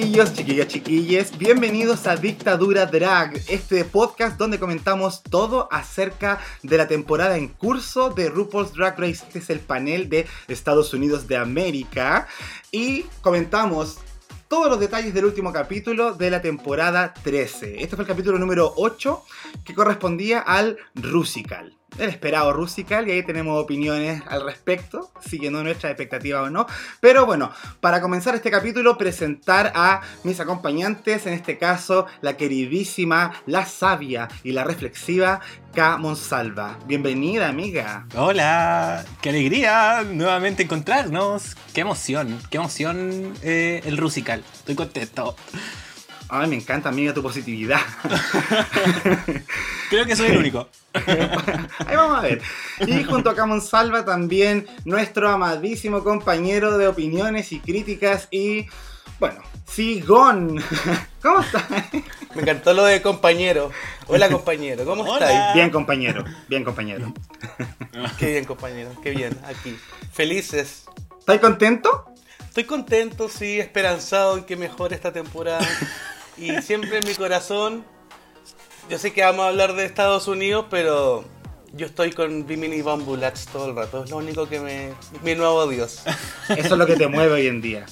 chiquillos, chiquillas, chiquilles. Bienvenidos a Dictadura Drag, este podcast donde comentamos todo acerca de la temporada en curso de RuPaul's Drag Race. Este es el panel de Estados Unidos de América. Y comentamos todos los detalles del último capítulo de la temporada 13. Este fue el capítulo número 8 que correspondía al Rusical el esperado Rusical y ahí tenemos opiniones al respecto, siguiendo nuestra expectativa o no. Pero bueno, para comenzar este capítulo, presentar a mis acompañantes, en este caso la queridísima, la sabia y la reflexiva K. Monsalva. Bienvenida, amiga. Hola, qué alegría nuevamente encontrarnos. Qué emoción, qué emoción eh, el Rusical. Estoy contento. Ay, me encanta, amiga, tu positividad. Creo que soy el único. Ahí vamos a ver. Y junto a Camon Salva también nuestro amadísimo compañero de opiniones y críticas y, bueno, Sigón. ¿Cómo estás? Me encantó lo de compañero. Hola compañero, ¿cómo estás? Bien compañero, bien compañero. Qué bien compañero, qué bien, aquí. Felices. ¿Estás contento? Estoy contento, sí, esperanzado en que mejore esta temporada. Y siempre en mi corazón, yo sé que vamos a hablar de Estados Unidos, pero yo estoy con Bimini Bambulats todo el rato. Es lo único que me. Mi nuevo Dios. Eso es lo que te mueve hoy en día.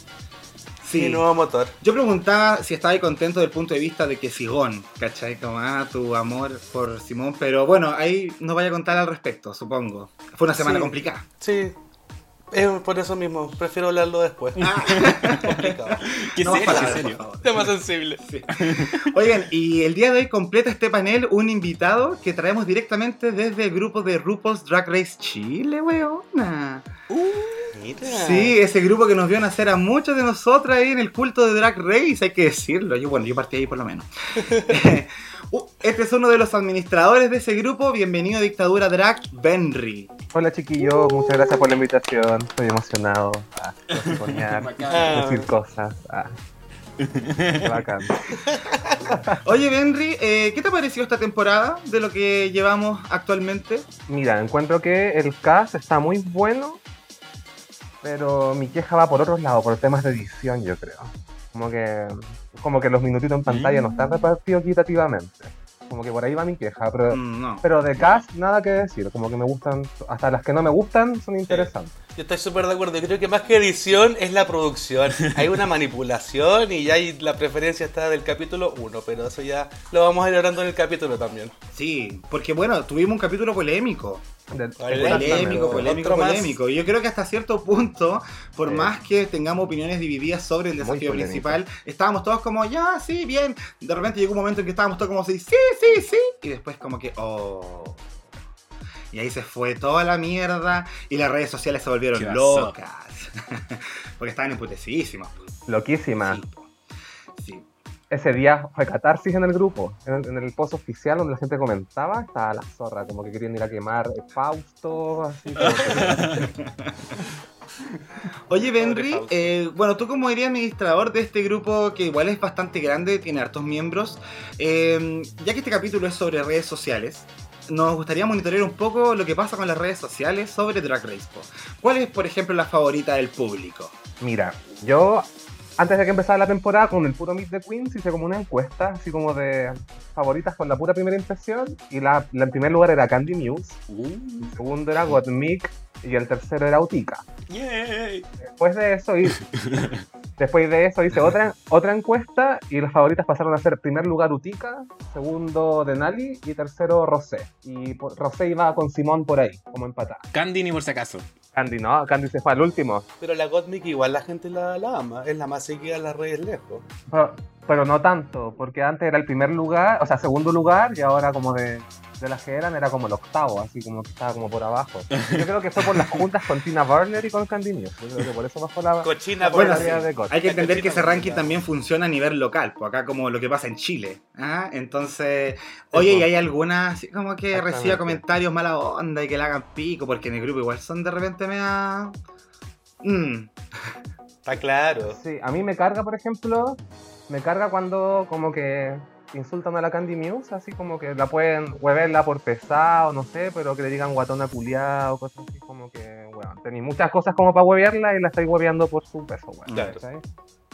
Sí. Mi nuevo motor. Yo preguntaba si estabas contento desde el punto de vista de que Sigón, ¿cachai? Como, ah, tu amor por Simón. Pero bueno, ahí nos vaya a contar al respecto, supongo. Fue una semana complicada. Sí, por eso mismo, prefiero hablarlo después. Ah. Complicado. Qué serio, Tema sensible. Oigan, y el día de hoy completa este panel un invitado que traemos directamente desde el grupo de RuPaul's Drag Race Chile, weona. Uh, sí, ese grupo que nos vio nacer a muchos de nosotros ahí en el culto de Drag Race, hay que decirlo. Yo, bueno, yo partí ahí por lo menos. Uh, este es uno de los administradores de ese grupo. Bienvenido a Dictadura Drag, Benry. Hola chiquillo, muchas gracias por la invitación. Estoy emocionado. Ah, a decir cosas. Ah. Bacán. Oye, Benry, eh, ¿qué te ha parecido esta temporada de lo que llevamos actualmente? Mira, encuentro que el cast está muy bueno, pero mi queja va por otros lados, por temas de edición, yo creo. Como que, como que los minutitos en pantalla no están repartidos equitativamente. Como que por ahí va mi queja, pero, mm, pero de cast nada que decir. Como que me gustan, hasta las que no me gustan son interesantes. Yo estoy súper de acuerdo. Yo creo que más que edición es la producción. Hay una manipulación y ya hay, la preferencia está del capítulo 1, pero eso ya lo vamos hablando en el capítulo también. Sí, porque bueno, tuvimos un capítulo polémico polémico, polémico, polémico. Yo creo que hasta cierto punto, por más que tengamos opiniones divididas sobre el desafío principal, estábamos todos como, ya, sí, bien. De repente llegó un momento en que estábamos todos como, sí, sí, sí, sí. Y después como que, oh. Y ahí se fue toda la mierda y las redes sociales se volvieron locas. Porque estaban emputecidísimas. Loquísimas. Ese día fue catarsis en el grupo, en el, post oficial donde la gente comentaba, estaba la zorra, como que querían ir a quemar Fausto, así Oye, Benry, eh, bueno, tú como eres administrador de este grupo que igual es bastante grande, tiene hartos miembros, eh, ya que este capítulo es sobre redes sociales, nos gustaría monitorear un poco lo que pasa con las redes sociales sobre Drag Race. ¿Cuál es, por ejemplo, la favorita del público? Mira, yo antes de que empezara la temporada, con el puro Meet the Queens, hice como una encuesta, así como de favoritas con la pura primera impresión. Y la, en primer lugar era Candy Muse, uh. el segundo era Gottmik y el tercero era Utica. Después de eso hice, después de eso hice otra, otra encuesta y las favoritas pasaron a ser primer lugar Utica, segundo Denali y tercero Rosé. Y Rosé iba con Simón por ahí, como empatada. Candy ni por si acaso. Candy no, Candy se fue al último. Pero la Gottmik igual la gente la, ama, es la más seguida en las redes lejos. Pero, no tanto, porque antes era el primer lugar, o sea, segundo lugar, y ahora como de, de las que eran era como el octavo, así como que estaba como por abajo. Yo creo que fue por las juntas con Tina Burner y con. Yo creo que por eso bajó la. Cochina bueno, Hay que entender que ese ranking también funciona a nivel local, pues acá como lo que pasa en Chile. ¿ah? Entonces, oye, ¿y hay alguna así como que reciba comentarios mala onda y que le hagan pico? Porque en el grupo igual son de repente me Mm, Está claro. Sí, a mí me carga, por ejemplo, me carga cuando como que insultan a la Candy Muse, así como que la pueden hueverla por pesado, no sé, pero que le digan guatona culiada o cosas así, como que, bueno, tenéis muchas cosas como para huevearla y la estáis hueveando por su peso, weón.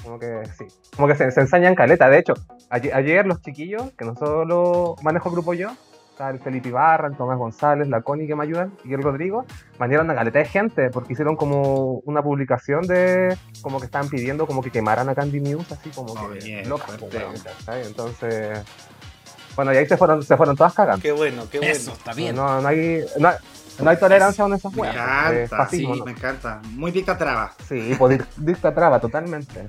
Como que sí, como que se, se ensañan caleta. De hecho, ayer, ayer los chiquillos, que no solo manejo el grupo yo, está el Felipe Ibarra, el Tomás González, la Connie que me ayudan y el Rodrigo, mandaron una caleta de gente porque hicieron como una publicación de como que estaban pidiendo como que quemaran a Candy News, así como Oh, que bien, ¿cachai? Entonces, bueno, y ahí se fueron, se fueron todas cagando. Qué bueno, qué bueno. Eso, está bien. No, no hay, no, hay- no hay tolerancia con esas me weas. encanta, eh, fascismo, sí, ¿no? me encanta. Muy dicta traba. Sí, pues dic- dicta traba totalmente.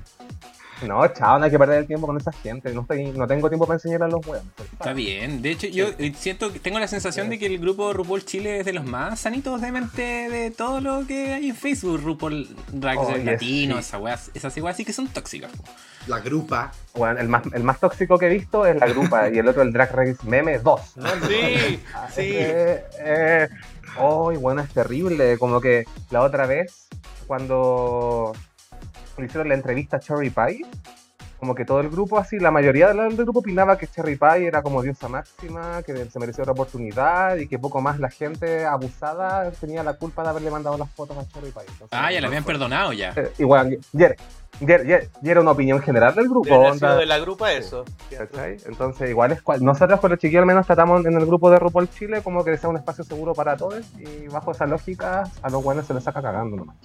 No, chao, no hay que perder el tiempo con esa gente. No, estoy, no tengo tiempo para enseñar a los huevos. Está bien. De hecho, yo eh, siento que tengo la sensación de que el grupo RuPaul Chile es de los más sanitos de mente de todo lo que hay en Facebook. RuPaul Drag Race Oye, Latino, sí. esas weas, esas igual sí que son tóxicas. La grupa. Bueno, el más, el más tóxico que he visto es la grupa y el otro el Drag Race Meme 2. ¿no? Sí, sí. eh, eh, Ay, bueno, es terrible. Como que la otra vez, cuando le hicieron la entrevista a Cherry Pie, como que todo el grupo, así, la mayoría del, del grupo opinaba que Cherry Pie era como diosa máxima, que se merecía otra oportunidad y que poco más la gente abusada tenía la culpa de haberle mandado las fotos a Cherry Pie. Entonces, Ah, ya la no habían perdonado ya. Eh, igual, y era- una opinión general del grupo. Onda. sido de la grupa eso. ¿Cachai? Entonces, igual es cual- nosotros con los chiquillos al menos tratamos en el grupo de RuPaul Chile como que sea un espacio seguro para todos y bajo esa lógica a los buenos se les saca cagando nomás.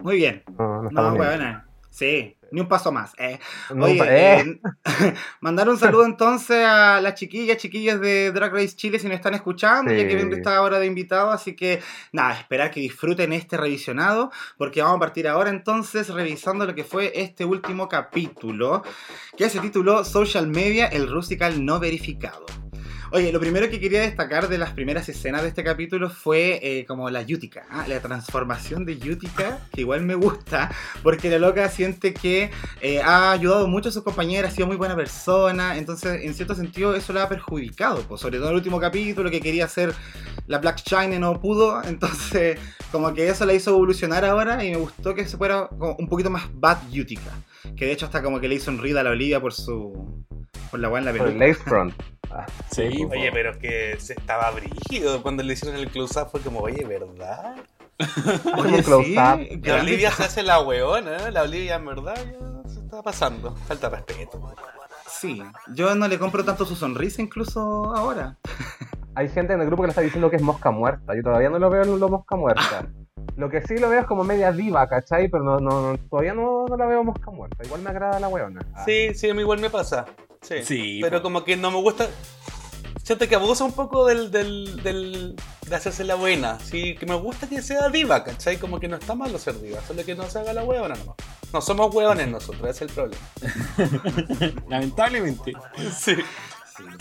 Muy bien. No, no No, estamos bien. buena. Sí, ni un paso más. Eh. Oye, eh, eh, mandar un saludo entonces a las chiquillas, chiquillas de Drag Race Chile si nos están escuchando, ya que viendo esta hora de invitado, así que nada, esperar que disfruten este revisionado, porque vamos a partir ahora entonces revisando lo que fue este último capítulo, que se tituló Social Media, el Rusical no verificado. Oye, lo primero que quería destacar de las primeras escenas de este capítulo fue eh, como la Yutica, ¿ah? la transformación de Yutica, que igual me gusta, porque la loca siente que eh, ha ayudado mucho a sus compañeras, ha sido muy buena persona, entonces en cierto sentido eso la ha perjudicado, pues, sobre todo en el último capítulo que quería hacer la Black Shine y no pudo, entonces como que eso la hizo evolucionar ahora y me gustó que se fuera como un poquito más bad Yutica, que de hecho hasta como que le hizo un rida a la Olivia por su... por la weá en la por el lace front. Ah, Sí, Oye, pero es que se estaba brígido cuando le hicieron el close-up. Fue como, oye, ¿verdad? Un close-up. La Olivia se hace la weona, ¿eh? La Olivia en verdad ya se está pasando. Falta respeto. Sí, yo no le compro tanto su sonrisa incluso ahora. Hay gente en el grupo que le está diciendo que es mosca muerta. Yo todavía no lo veo en lo mosca muerta. Lo que sí lo veo es como media diva, ¿cachai? Pero no, no, no- todavía no, no la veo mosca muerta. Igual me agrada la weona. Ah, Sí, sí, a mí igual me pasa. Sí. Sí, Pero como que no me gusta. Siento que abusa un poco del, del, del, de hacerse la buena. Sí, que me gusta que sea diva, ¿cachai? Como que no está malo ser diva, solo que no se haga la huevona nomás. No somos hueones nosotros, ese es el problema. Lamentablemente. Sí.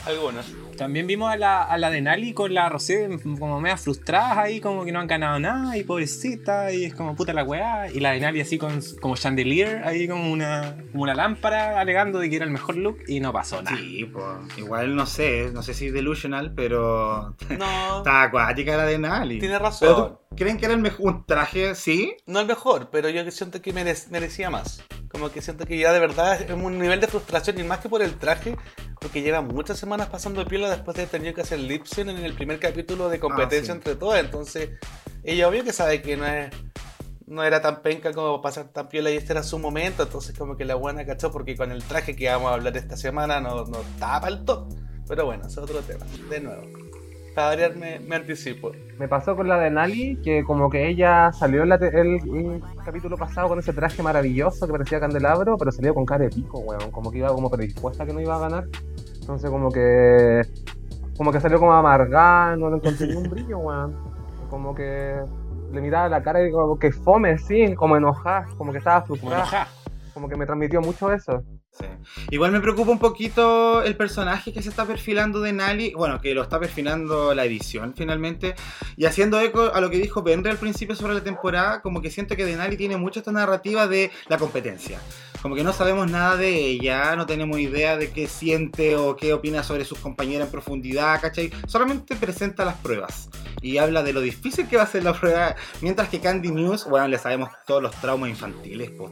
Algunos. También vimos a la, a la de Nali con la Rosé como media frustradas ahí, como que no han ganado nada, y pobrecita, y es como puta la weá. Y la de Nali así con, como chandelier, ahí como una, como una lámpara, alegando de que era el mejor look, y no pasó nada. Sí, pues igual no sé, no sé si delusional, pero No, está acuática la de Nali. tiene ¿Pero razón. tú creen que era el mejor un traje, sí? No el mejor, pero yo siento que merec- merecía más. Como que siento que ya de verdad es un nivel de frustración y más que por el traje, porque lleva muchas semanas pasando piola después de tenido que hacer lip sync en el primer capítulo de competencia sí. entre todas. Entonces, ella obvio que sabe que no es no era tan penca como pasar tan piola y este era su momento. Entonces, como que la buena cachó, porque con el traje que vamos a hablar esta semana no, no para el top. Pero bueno, es otro tema. De nuevo, para variar me, anticipo. Me pasó con la de Nali, que como que ella salió en la el, el capítulo pasado con ese traje maravilloso que parecía candelabro, pero salió con cara de pico, weón. Como que iba como predispuesta que no iba a ganar. Entonces como que... Como que salió como amargada, no le encontré ni un brillo, weón. Como que le miraba la cara y como que fome, sí, como enojada, como que estaba Como frustrada. enojada. Como que me transmitió mucho eso. Sí. Igual me preocupa un poquito el personaje que se está perfilando de Nali, bueno, que lo está perfilando la edición finalmente, y haciendo eco a lo que dijo Benry al principio sobre la temporada, como que siento que Denali tiene mucho esta narrativa de la competencia. Como que no sabemos nada de ella, no tenemos idea de qué siente o qué opina sobre sus compañeras en profundidad, ¿cachai? Solamente presenta las pruebas. y habla de lo difícil que va a ser la prueba, mientras que Candy News, bueno, le sabemos todos los traumas infantiles, pues.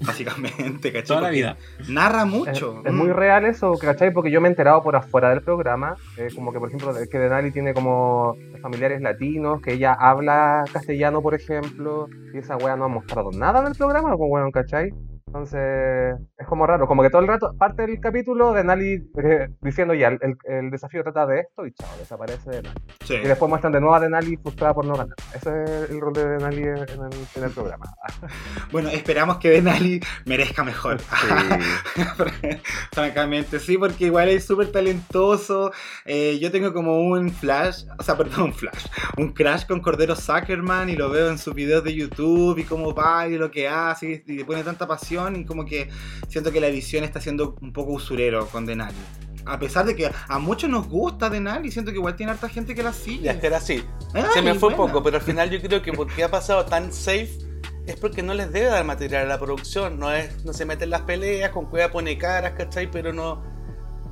Básicamente, ¿cachai? Toda la vida. Narra mucho. es Mm. muy real eso, ¿cachai? Porque yo me he enterado por afuera del programa, eh, como que por ejemplo que Denali tiene como familiares latinos, que ella habla castellano, por ejemplo, y esa wea no ha mostrado nada en el programa, pues bueno, ¿cachai? Entonces, es como raro, como que todo el rato parte del capítulo de Nali eh, diciendo ya, el, el desafío trata de esto y chao, desaparece Denali. Sí. Y después muestran de nuevo a Denali frustrada por no ganar. Ese es el rol de Denali en el, en el programa. Bueno, esperamos que Denali merezca mejor. Sí. Francamente, sí, porque igual es súper talentoso. Eh, yo tengo como un flash, o sea, perdón, un flash, un crash con Cordero Zuckerman y lo veo en sus videos de YouTube y cómo va y lo que hace y le pone tanta pasión y como que siento que la edición está siendo un poco usurero con Denali. A pesar de que a muchos nos gusta Denali, siento que igual tiene harta gente que la sigue. Ya era así. Ay, Se me fue un poco, pero al final yo creo que porque ha pasado tan safe es porque no les debe dar material a la producción. No es no se meten las peleas, con cueva pone caras, ¿cachai? Pero no.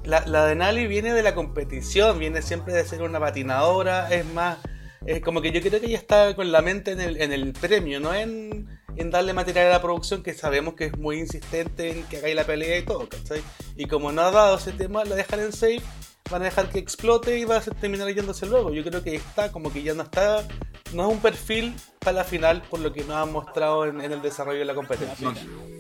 La, la de Nali viene de la competición, viene siempre de ser una patinadora, es más. Es como que yo creo que ella está con la mente en el, en el premio, no en, en darle material a la producción, que sabemos que es muy insistente en que hagáis la pelea y todo, ¿cachai? Y como no ha dado ese tema, la dejan en safe, van a dejar que explote y va a terminar yéndose luego. Yo creo que está, como que ya no está, no es un perfil para la final por lo que nos han mostrado en, en el desarrollo de la competencia.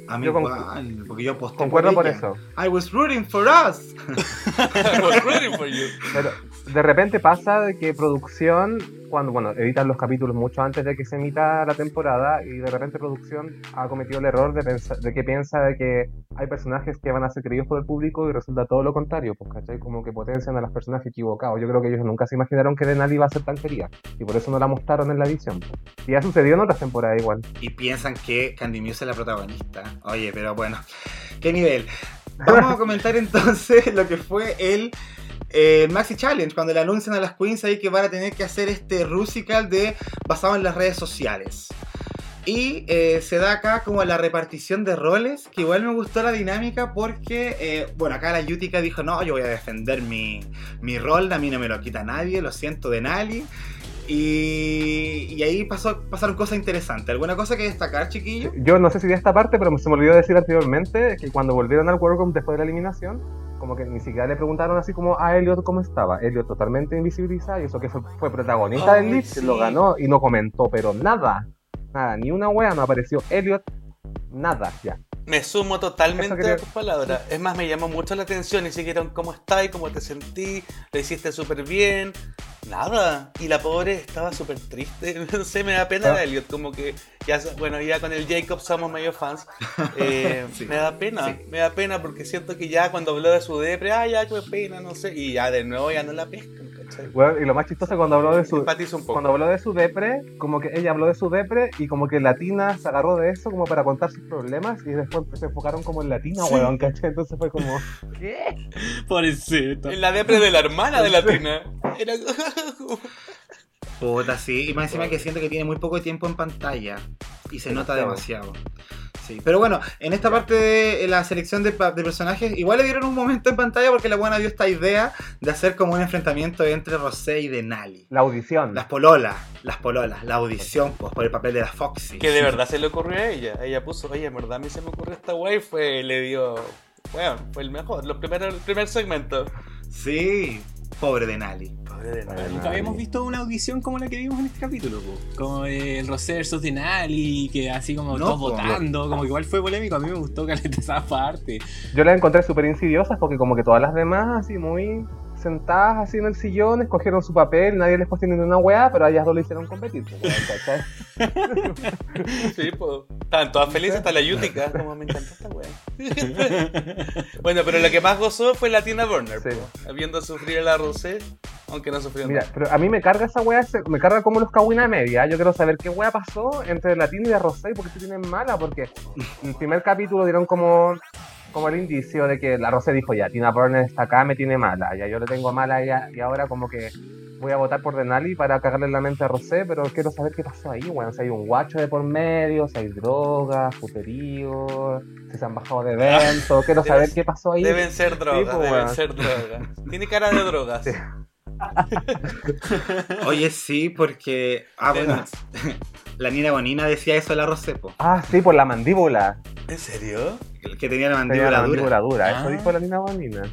A mí Yo igual, porque yo aposté Concuerdo por ella. eso. I was rooting for us. I was rooting for you. Pero de repente pasa de que producción, cuando bueno, editan los capítulos mucho antes de que se emita la temporada, y de repente producción ha cometido el error de, pensar, de que piensa de que hay personajes que van a ser queridos por el público y resulta todo lo contrario, pues ¿cachai? Como que potencian a los personajes equivocados. Yo creo que ellos nunca se imaginaron que Denali iba a ser tan querida, y por eso no la mostraron en la edición. Y ha sucedido en otras temporadas igual. y piensan que Candy Muse es la protagonista. Oye, pero bueno, ¿qué nivel? Vamos a comentar entonces lo que fue el, eh, Maxi Challenge, cuando le anuncian a las queens ahí que van a tener que hacer este Rusical de, basado en las redes sociales. Y eh, se da acá como la repartición de roles, que igual me gustó la dinámica porque, eh, bueno, acá la Yutica dijo, no, yo voy a defender mi, mi rol, a mí no me lo quita nadie, lo siento de Nali. Y, y ahí pasó, pasaron cosas interesantes. ¿Alguna cosa que destacar, chiquillo? Yo no sé si de esta parte, pero se me olvidó decir anteriormente que cuando volvieron al World después de la eliminación, como que ni siquiera le preguntaron así como a Elliot cómo estaba. Elliot totalmente invisibilizado y eso que fue, fue protagonista del sí. lo ganó y no comentó, pero nada. Nada, ni una wea, no apareció Elliot, nada, ya. Me sumo totalmente quería- a tus palabras. Es más, me llamó mucho la atención. Ni siquiera cómo estás, cómo te sentí, lo hiciste súper bien. Nada. Y la pobre estaba súper triste. No sé, me da pena Ah. la Elliot. Como que, ya, bueno, ya con el Jacob somos medio fans. Eh, Sí. Me da pena, Sí. me da pena porque siento que ya cuando habló de su depre, ah, ya, qué pena, no sé. Y ya de nuevo ya no la pescan, y lo más chistoso cuando habló de su Empatizo un poco. cuando habló de su depre, como que ella habló de su depre y como que Latina se agarró de eso como para contar sus problemas y después se enfocaron como en Latina, Sí. weón, ¿cachai? Entonces fue como, ¿qué? Pobrecito. En la depre de la hermana de la Tina. Era... Puta, sí. Y más encima que siento que tiene muy poco tiempo en pantalla. Y se nota demasiado. Sí. Pero bueno, en esta parte de la selección de, personajes, igual le dieron un momento en pantalla porque la buena dio esta idea de hacer como un enfrentamiento entre Rosé y Denali. La audición. Las pololas, las pololas, la audición pues, por el papel de la Foxy. Que de verdad se le ocurrió a ella. Ella puso, oye, en verdad a mí se me ocurrió esta wey, fue, le dio. Bueno, fue el mejor, los primeros, el primer segmento. Sí, pobre Denali. Pobre de nadie. Nunca habíamos visto una audición como la que vimos en este capítulo, po. como el Rosé versus Denali, que así como No, todos po. votando, como que igual fue polémico, a mí me gustó que esa parte. Yo las encontré súper insidiosas porque como que todas las demás así muy sentadas así en el sillón, escogieron su papel, nadie les cuestionó ni una weá, pero a ellas dos lo hicieron competir. pues. Sí, pues. Estaban todas felices, hasta la Yutica. Como me encantó esta wea. bueno, pero la que más gozó fue la Tina Burner, Sí. po. Viendo sufrir a la Rosé, aunque no sufrió Mira, nada. pero a mí me carga esa weá, me carga como los cagüina media. Yo quiero saber qué weá pasó entre Latina y la Rosé y por qué se tienen mala, porque el primer capítulo dieron como como el indicio de que la Rosé dijo ya, Tina Burner está acá, me tiene mala, ya yo le tengo mala a ella y ahora como que voy a votar por Denali para cagarle la mente a Rosé, pero quiero saber qué pasó ahí, weón, si hay un guacho de por medio, si hay drogas, puterío, si se han bajado de evento, quiero saber qué pasó ahí. Deben ser drogas, po, deben ser drogas. Tiene cara de drogas. Sí. Oye, sí, porque. Ah, bueno. La Nina Bonina decía eso de la Rosepo. Ah, sí, por la mandíbula. ¿En serio? Que tenía la Tenía mandíbula la dura. mandíbula dura. Ah. Eso dijo la Nina Bonina.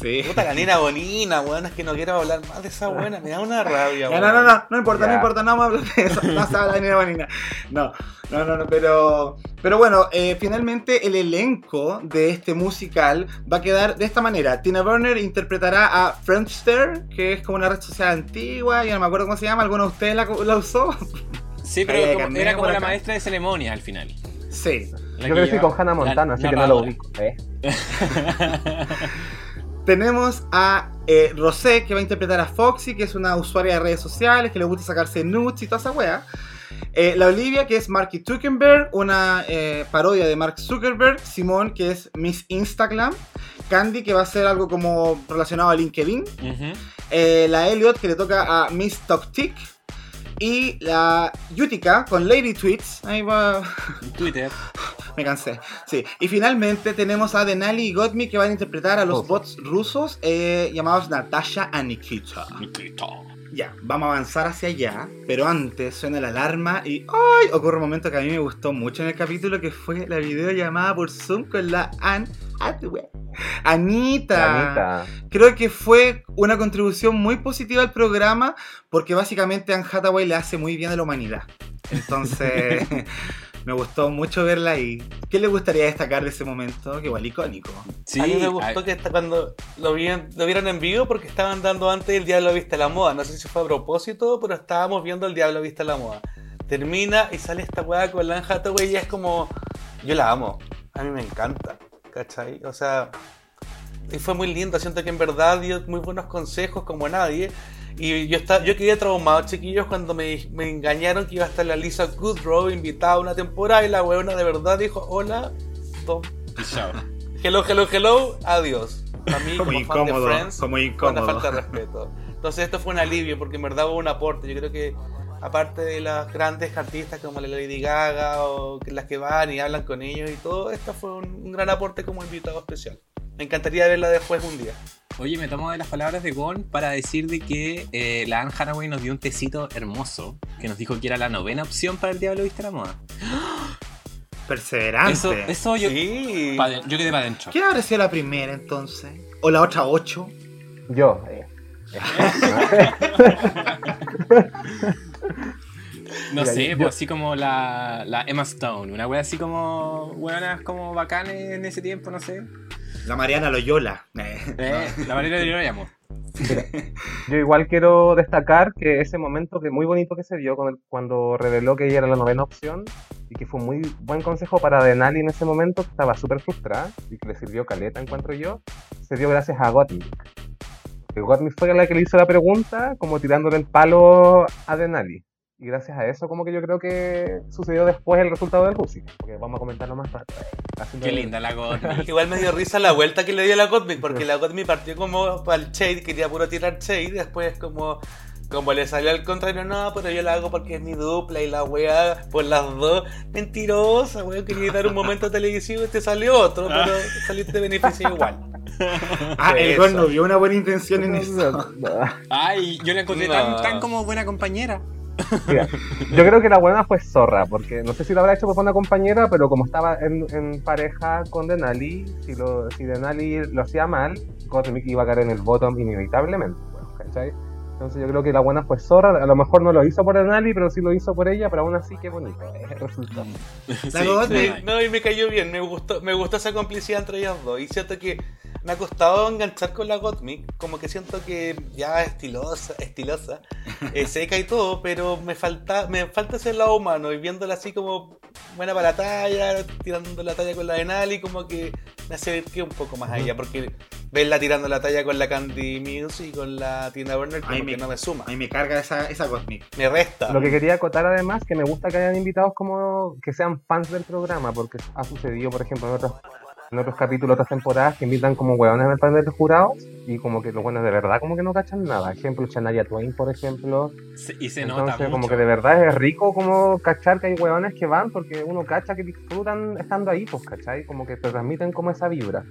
Sí. Puta la nina bonina, weón, es que no quiero hablar más de esa buena, me da una rabia, weón. no, no, no, no importa, no importa, no vamos a hablar de eso. No se habla de Nina Bonina. No, no, no, no, pero. Pero bueno, eh, finalmente el elenco de este musical va a quedar de esta manera. Tina Burner interpretará a Friendster, que es como una red social antigua, ya no me acuerdo cómo se llama, ¿alguno de ustedes la, la usó? Sí, pero como- era como la maestra de ceremonia al final. Sí. La Yo que crecí con Hannah la Montana, así que no lo ubico. ¿eh? Tenemos a eh, Rosé, que va a interpretar a Foxy, que es una usuaria de redes sociales, que le gusta sacarse nudes y toda esa wea. Eh, la Olivia, que es Marky Zuckerberg, una eh, parodia de Mark Zuckerberg. Simón, que es Miss Instagram. Candy, que va a ser algo como relacionado a LinkedIn. Eh, la Elliot, que le toca a Miss Toctic. Y la Yutica, con Lady Tweets. Ahí va. Twitter. Me cansé. Sí. Y finalmente tenemos a Denali y Gottmik que van a interpretar a los bots rusos eh, llamados Natasha y Nikita. Ya, vamos a avanzar hacia allá, pero antes suena la alarma y ¡ay! ocurre un momento que a mí me gustó mucho en el capítulo que fue la videollamada por Zoom con la Anne Hathaway. Anita. Anita. Creo que fue una contribución muy positiva al programa porque básicamente Anne Hathaway le hace muy bien a la humanidad. Entonces, me gustó mucho verla ahí. ¿Qué le gustaría destacar de ese momento? Que igual icónico. Sí, a mí me gustó a- que cuando lo, vi- lo vieron en vivo porque estaban dando antes el Diablo Viste a la Moda. No sé si fue a propósito, pero estábamos viendo el Diablo Viste a la Moda. Termina y sale esta weá con la Anne Hathaway y es como... Yo la amo. A mí me encanta. ¿Cachai? O sea... Y fue muy lindo. Siento que en verdad dio muy buenos consejos como nadie. Y yo, estaba, yo quedé traumado, chiquillos, cuando me, me engañaron que iba a estar la Lisa Kudrow invitada a una temporada y la weona de verdad dijo, hola, chao. Hello, hello, hello, adiós. A mí, Como como, fan incómodo, de Friends, como incómodo. una falta de respeto. Entonces, esto fue un alivio porque en verdad hubo un aporte. Yo creo que, aparte de las grandes artistas como la Lady Gaga o las que van y hablan con ellos y todo, esta fue un, un gran aporte como invitado especial. Me encantaría verla después un día. Oye, me tomo de las palabras de Gon para decir de que eh, la Anne Hathaway nos dio un tecito hermoso que nos dijo que era la novena opción para el Diablo Viste a la Moda. Perseverante. Eso, eso yo, Sí. pa' de- yo quedé para adentro. ¿Quién habrá sido la primera entonces? ¿O la otra ocho? Yo. eh. No Mira, sé, yo- pues así como la, la Emma Stone, una wea así como buenas como bacanes en ese tiempo, no sé. La Mariana Loyola. Eh, Eh, la manera de yo la llamo. Yo igual quiero destacar que ese momento que muy bonito que se dio con el- cuando reveló que ella era la novena opción y que fue un muy buen consejo para Denali en ese momento, que estaba súper frustrada y que le sirvió caleta, encuentro yo, se dio gracias a Gottmik. Que Gottmik fue la que le hizo la pregunta, como tirándole el palo a Denali. Y gracias a eso, como que yo creo que sucedió después el resultado del Rusi. Porque vamos a comentarlo más tarde. Qué el- linda la Gottmik. Igual me dio risa la vuelta que le dio a la Gottmik, porque la Gottmik partió como para el Shade, quería puro tirar Shade, y después como, como le salió al contrario, no, pero yo la hago porque es mi dupla y la weá por las dos. Mentirosa, weón, quería dar un momento televisivo y te salió otro, pero saliste beneficio igual. Ah, el. Gon no vio una buena intención en eso. Ay, yo la encontré No. tan, tan como buena compañera. Yo creo que la buena fue zorra, porque no sé si lo habrá hecho por una compañera, pero como estaba en, pareja con Denali, si, lo, si Denali lo hacía mal, Gottmik iba a caer en el bottom inevitablemente, pues, ¿cachai? Entonces yo creo que la buena fue zorra, a lo mejor no lo hizo por Denali, pero sí lo hizo por ella, pero aún así qué bonito eh, resultó. La Sí, sí. No, y me cayó bien, me gustó, me gustó esa complicidad entre ellas dos. Y siento que me ha costado enganchar con la Gottmik, como que siento que ya estilosa, estilosa, eh, seca y todo, pero me falta, me falta ese lado humano y viéndola así como buena para la talla, tirando la talla con la de Nali, como que me acerqué un poco más a ella, porque verla tirando la talla con la Candy Muse y con la Tina Burner como que no me suma, A mí me carga esa, esa Gottmik. me resta. Lo que quería acotar además, que me gusta que hayan invitados como que sean fans del programa, porque ha sucedido, por ejemplo, en otros, en otros capítulos, otras temporadas, que invitan como hueones al panel de jurados y como que los buenos de verdad como que no cachan nada. Ejemplo, Shania Twain, por ejemplo, Se- Y se nota Entonces, mucho. como que de verdad es rico como cachar que hay hueones que van porque uno cacha que disfrutan estando ahí, pues, ¿cachai? Como que te transmiten como esa vibra.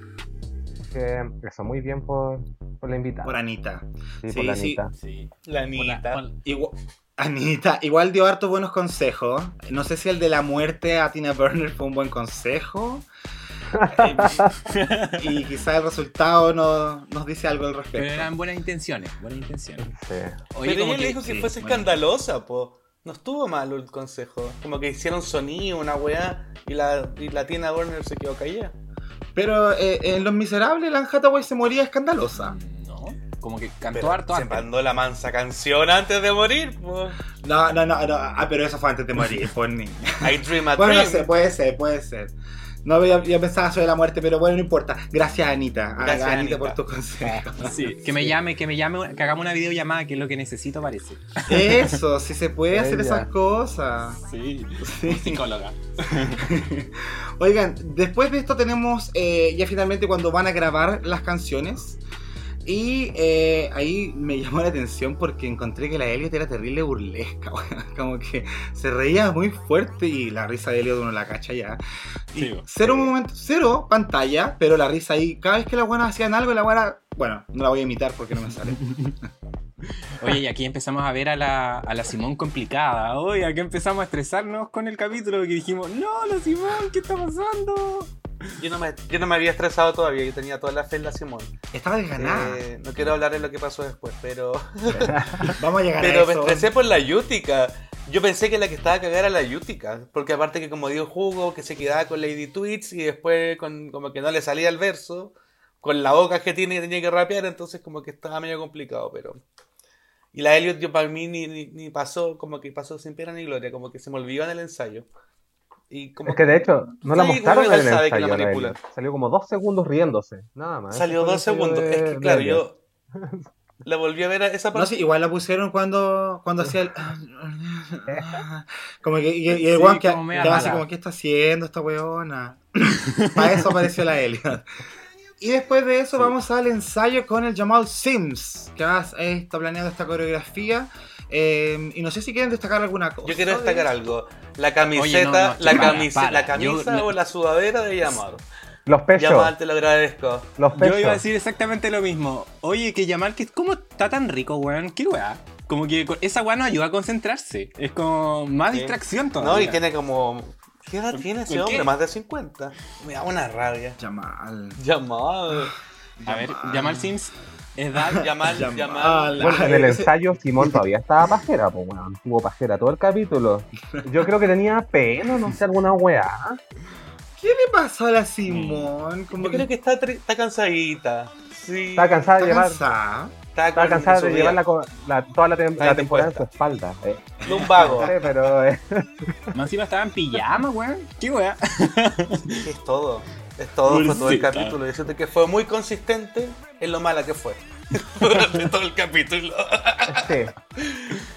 que eso, muy bien por, por la invitada. Por Anita. Sí, sí, por la sí. Anita. Sí. La Por la- Anita. por- Igual, Anita, igual dio hartos buenos consejos. No sé si el de la muerte a Tina Burner fue un buen consejo. Y quizá el resultado no- nos dice algo al Pero respecto. eran buenas intenciones, buenas intenciones. Sí. Oye, Pero ella le dijo que sí, fuese bueno. escandalosa, po. No estuvo malo el consejo. Como que hicieron sonido, una weá, y la, y la Tina Burner se quedó callada. Pero eh, en Los Miserables, la Hathaway se moría escandalosa. No, como que cantó Pero harto se antes. mandó la mansa canción antes de morir, po. No, no, no, no. Ah, pero eso fue antes de morir, por ni. I Dream a Bueno, no sé, puede ser, puede ser. No, yo, yo pensaba sobre la muerte, pero bueno, no importa. Gracias, Anita. Gracias, Anita, Anita. por tu consejo. Sí, que me llame, que me llame, que hagamos una videollamada, que es lo que necesito parece. Eso, si se puede hacer esas cosas. Sí, Sí. psicóloga. Oigan, después de esto tenemos eh, ya finalmente cuando van a grabar las canciones. Y eh, ahí me llamó la atención porque encontré que la Elliot era terrible burlesca, como que se reía muy fuerte y la risa de Elliot uno la cacha ya. Y Sí, bo. cero momento, cero pantalla, pero la risa ahí, cada vez que las buenas hacían algo, la buena, bueno, no la voy a imitar porque no me sale. Oye, y aquí empezamos a ver a la, a la Simón complicada. Oye, aquí empezamos a estresarnos con el capítulo que dijimos, no, la Simón, ¿qué está pasando? Yo no, me, yo no me había estresado todavía, yo tenía toda la fe en la Simón. Estaba desganada. Eh, no quiero hablar de lo que pasó después, pero. Vamos a llegar Pero a me eso. estresé por la Yutica. Yo pensé que la que estaba cagada era la Yutica. Porque aparte que como dio jugo, que se quedaba con Lady Tweets y después con, como que no le salía el verso. Con la boca que tiene que tenía que rapear, entonces como que estaba medio complicado, pero. Y la Elliot yo para mí ni, ni, ni pasó, como que pasó sin pena ni gloria, como que se me olvidó en el ensayo. Y como Es que de hecho, no la Sí, mostraron en el ensayo. la. Salió como dos segundos riéndose, nada más. salió dos segundos. de- Es que claro, yo la volví a ver a esa No, parte. sí, igual la pusieron cuando, cuando hacía el. Como que, y, y el Sí, que, que así como, ¿qué está haciendo esta weona? Para eso apareció la Elliot. Y después de eso vamos al ensayo con el Jamal Sims, que está planeando esta coreografía. Eh, y no sé si quieren destacar alguna cosa. Yo quiero de destacar algo. La camiseta, Oye, no, no, la, para, camisa, para. la camisa Yo- o la sudadera de Yamal. Los pechos. Yamal, te lo agradezco. Los pechos. Yo iba a decir exactamente lo mismo. Oye, que Yamal, que ¿cómo está tan rico, weón? ¿Qué weá? Como que esa weá nos ayuda a concentrarse. Es como más Sí. distracción todavía. No, y tiene como. ¿Qué edad tiene ese ¿Por hombre? qué? Más de 50. Me da una rabia. Jamal. Yamal. A ver, Yamal Sims, edad. Yamal, Yamal. Yamal. Bueno, en el Ese- ensayo Simón todavía estaba pajera, pues weón. Tuvo pajera todo el capítulo. Yo creo que tenía pelo, no sé, alguna weá. ¿Qué le pasó a la Simón? Como Yo creo que está, está cansadita. Sí. Estaba cansada de está llevar. cansada. Está cansada de llevar la, toda la, tem- Está la temporada en su espalda. Eh, Lumbago. no sé, pero eh, Más encima estaba en pijama, weón. ¿Qué weá? Es todo. Es todo, fue todo el capítulo. Yo siento que fue muy consistente en lo mala que fue. Durante todo el capítulo. sí.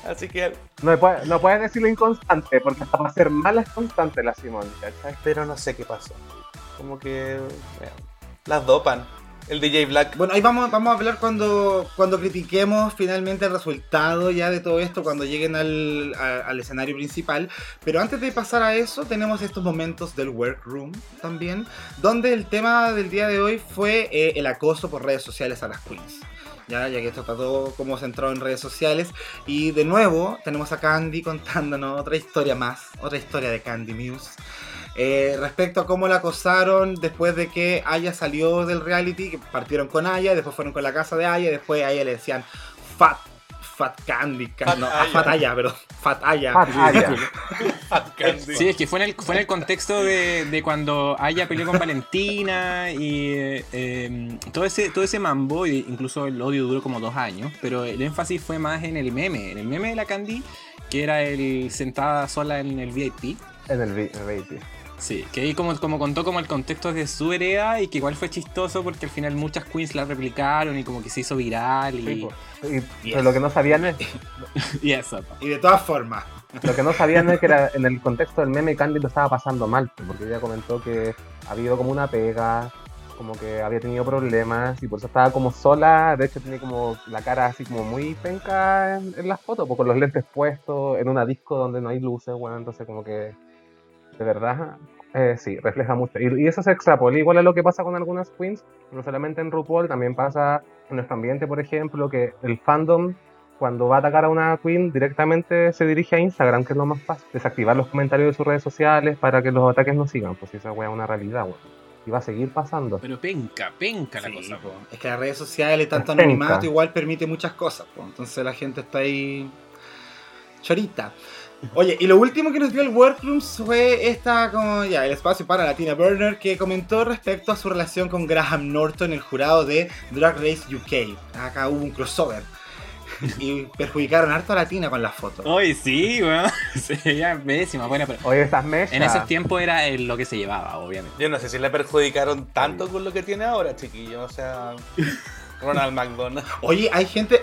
Así que. No, puedes, no puedes decirlo inconstante, porque hasta para ser mala es constante la Simón, ¿cachai? Pero no sé qué pasó. Como que. bueno, las dopan. El DJ Black. Bueno, ahí vamos, vamos a hablar cuando, cuando critiquemos finalmente el resultado ya de todo esto, cuando lleguen al, a- al escenario principal. Pero antes de pasar a eso, tenemos estos momentos del workroom también, donde el tema del día de hoy fue eh, el acoso por redes sociales a las queens. Ya, ya que esto está todo como centrado en redes sociales. Y de nuevo tenemos a Candy contándonos otra historia más, otra historia de Candy Muse. Eh, respecto a cómo la acosaron después de que Aya salió del reality, que partieron con Aya, después fueron con la casa de Aya, y después a Aya le decían Fat, Fat Candy, ca- Fat no, Aya. Fat Aya, perdón, Fat Aya. Fat Aya. Fat Candy. Sí, es que fue en el, fue en el contexto de, de cuando Aya peleó con Valentina y eh, todo, ese, todo ese mambo, e incluso el odio duró como dos años, pero el énfasis fue más en el meme, en el meme de la Candy, que era el sentada sola en el VIP. En el vi- el reality. Sí, que ahí como, como contó como el contexto de su hereda y que igual fue chistoso porque al final muchas queens la replicaron y como que se hizo viral y, Sí. Y-. Pero lo que no sabían es, y eso. Y de todas formas, lo que no sabían es que era en el contexto del meme Candy lo estaba pasando mal, po, porque ella comentó que ha habido como una pega, como que había tenido problemas y por eso estaba como sola, de hecho tenía como la cara así como muy penca en, en las fotos, pues, con los lentes puestos, en una disco donde no hay luces, bueno, entonces como que de verdad Eh, sí, refleja mucho. Y, y eso se extrapola igual a lo que pasa con algunas queens, no solamente en RuPaul, también pasa en nuestro ambiente, por ejemplo, que el fandom cuando va a atacar a una queen directamente se dirige a Instagram, que es lo más fácil. Desactivar los comentarios de sus redes sociales para que los ataques no sigan, pues esa wea es una realidad, weón. Y va a seguir pasando. Pero penca, penca la Sí, cosa. po. Es que las redes sociales, tanto Es penca. anonimato, igual permite muchas cosas. po. Entonces la gente está ahí chorita. Oye, y lo último que nos dio el Workrooms fue esta, como ya, el espacio para Latina Burner, que comentó respecto a su relación con Graham Norton, el jurado de Drag Race UK. Acá hubo un crossover. Y perjudicaron harto a Latina con las fotos. Oye, sí, weón. Se veía pésima. Bueno, pero Oye, estas mechas. en esos tiempos era lo que se llevaba, obviamente. Yo no sé si le perjudicaron tanto con lo que tiene ahora, chiquillo. O sea, Ronald McDonald. Oye, hay gente,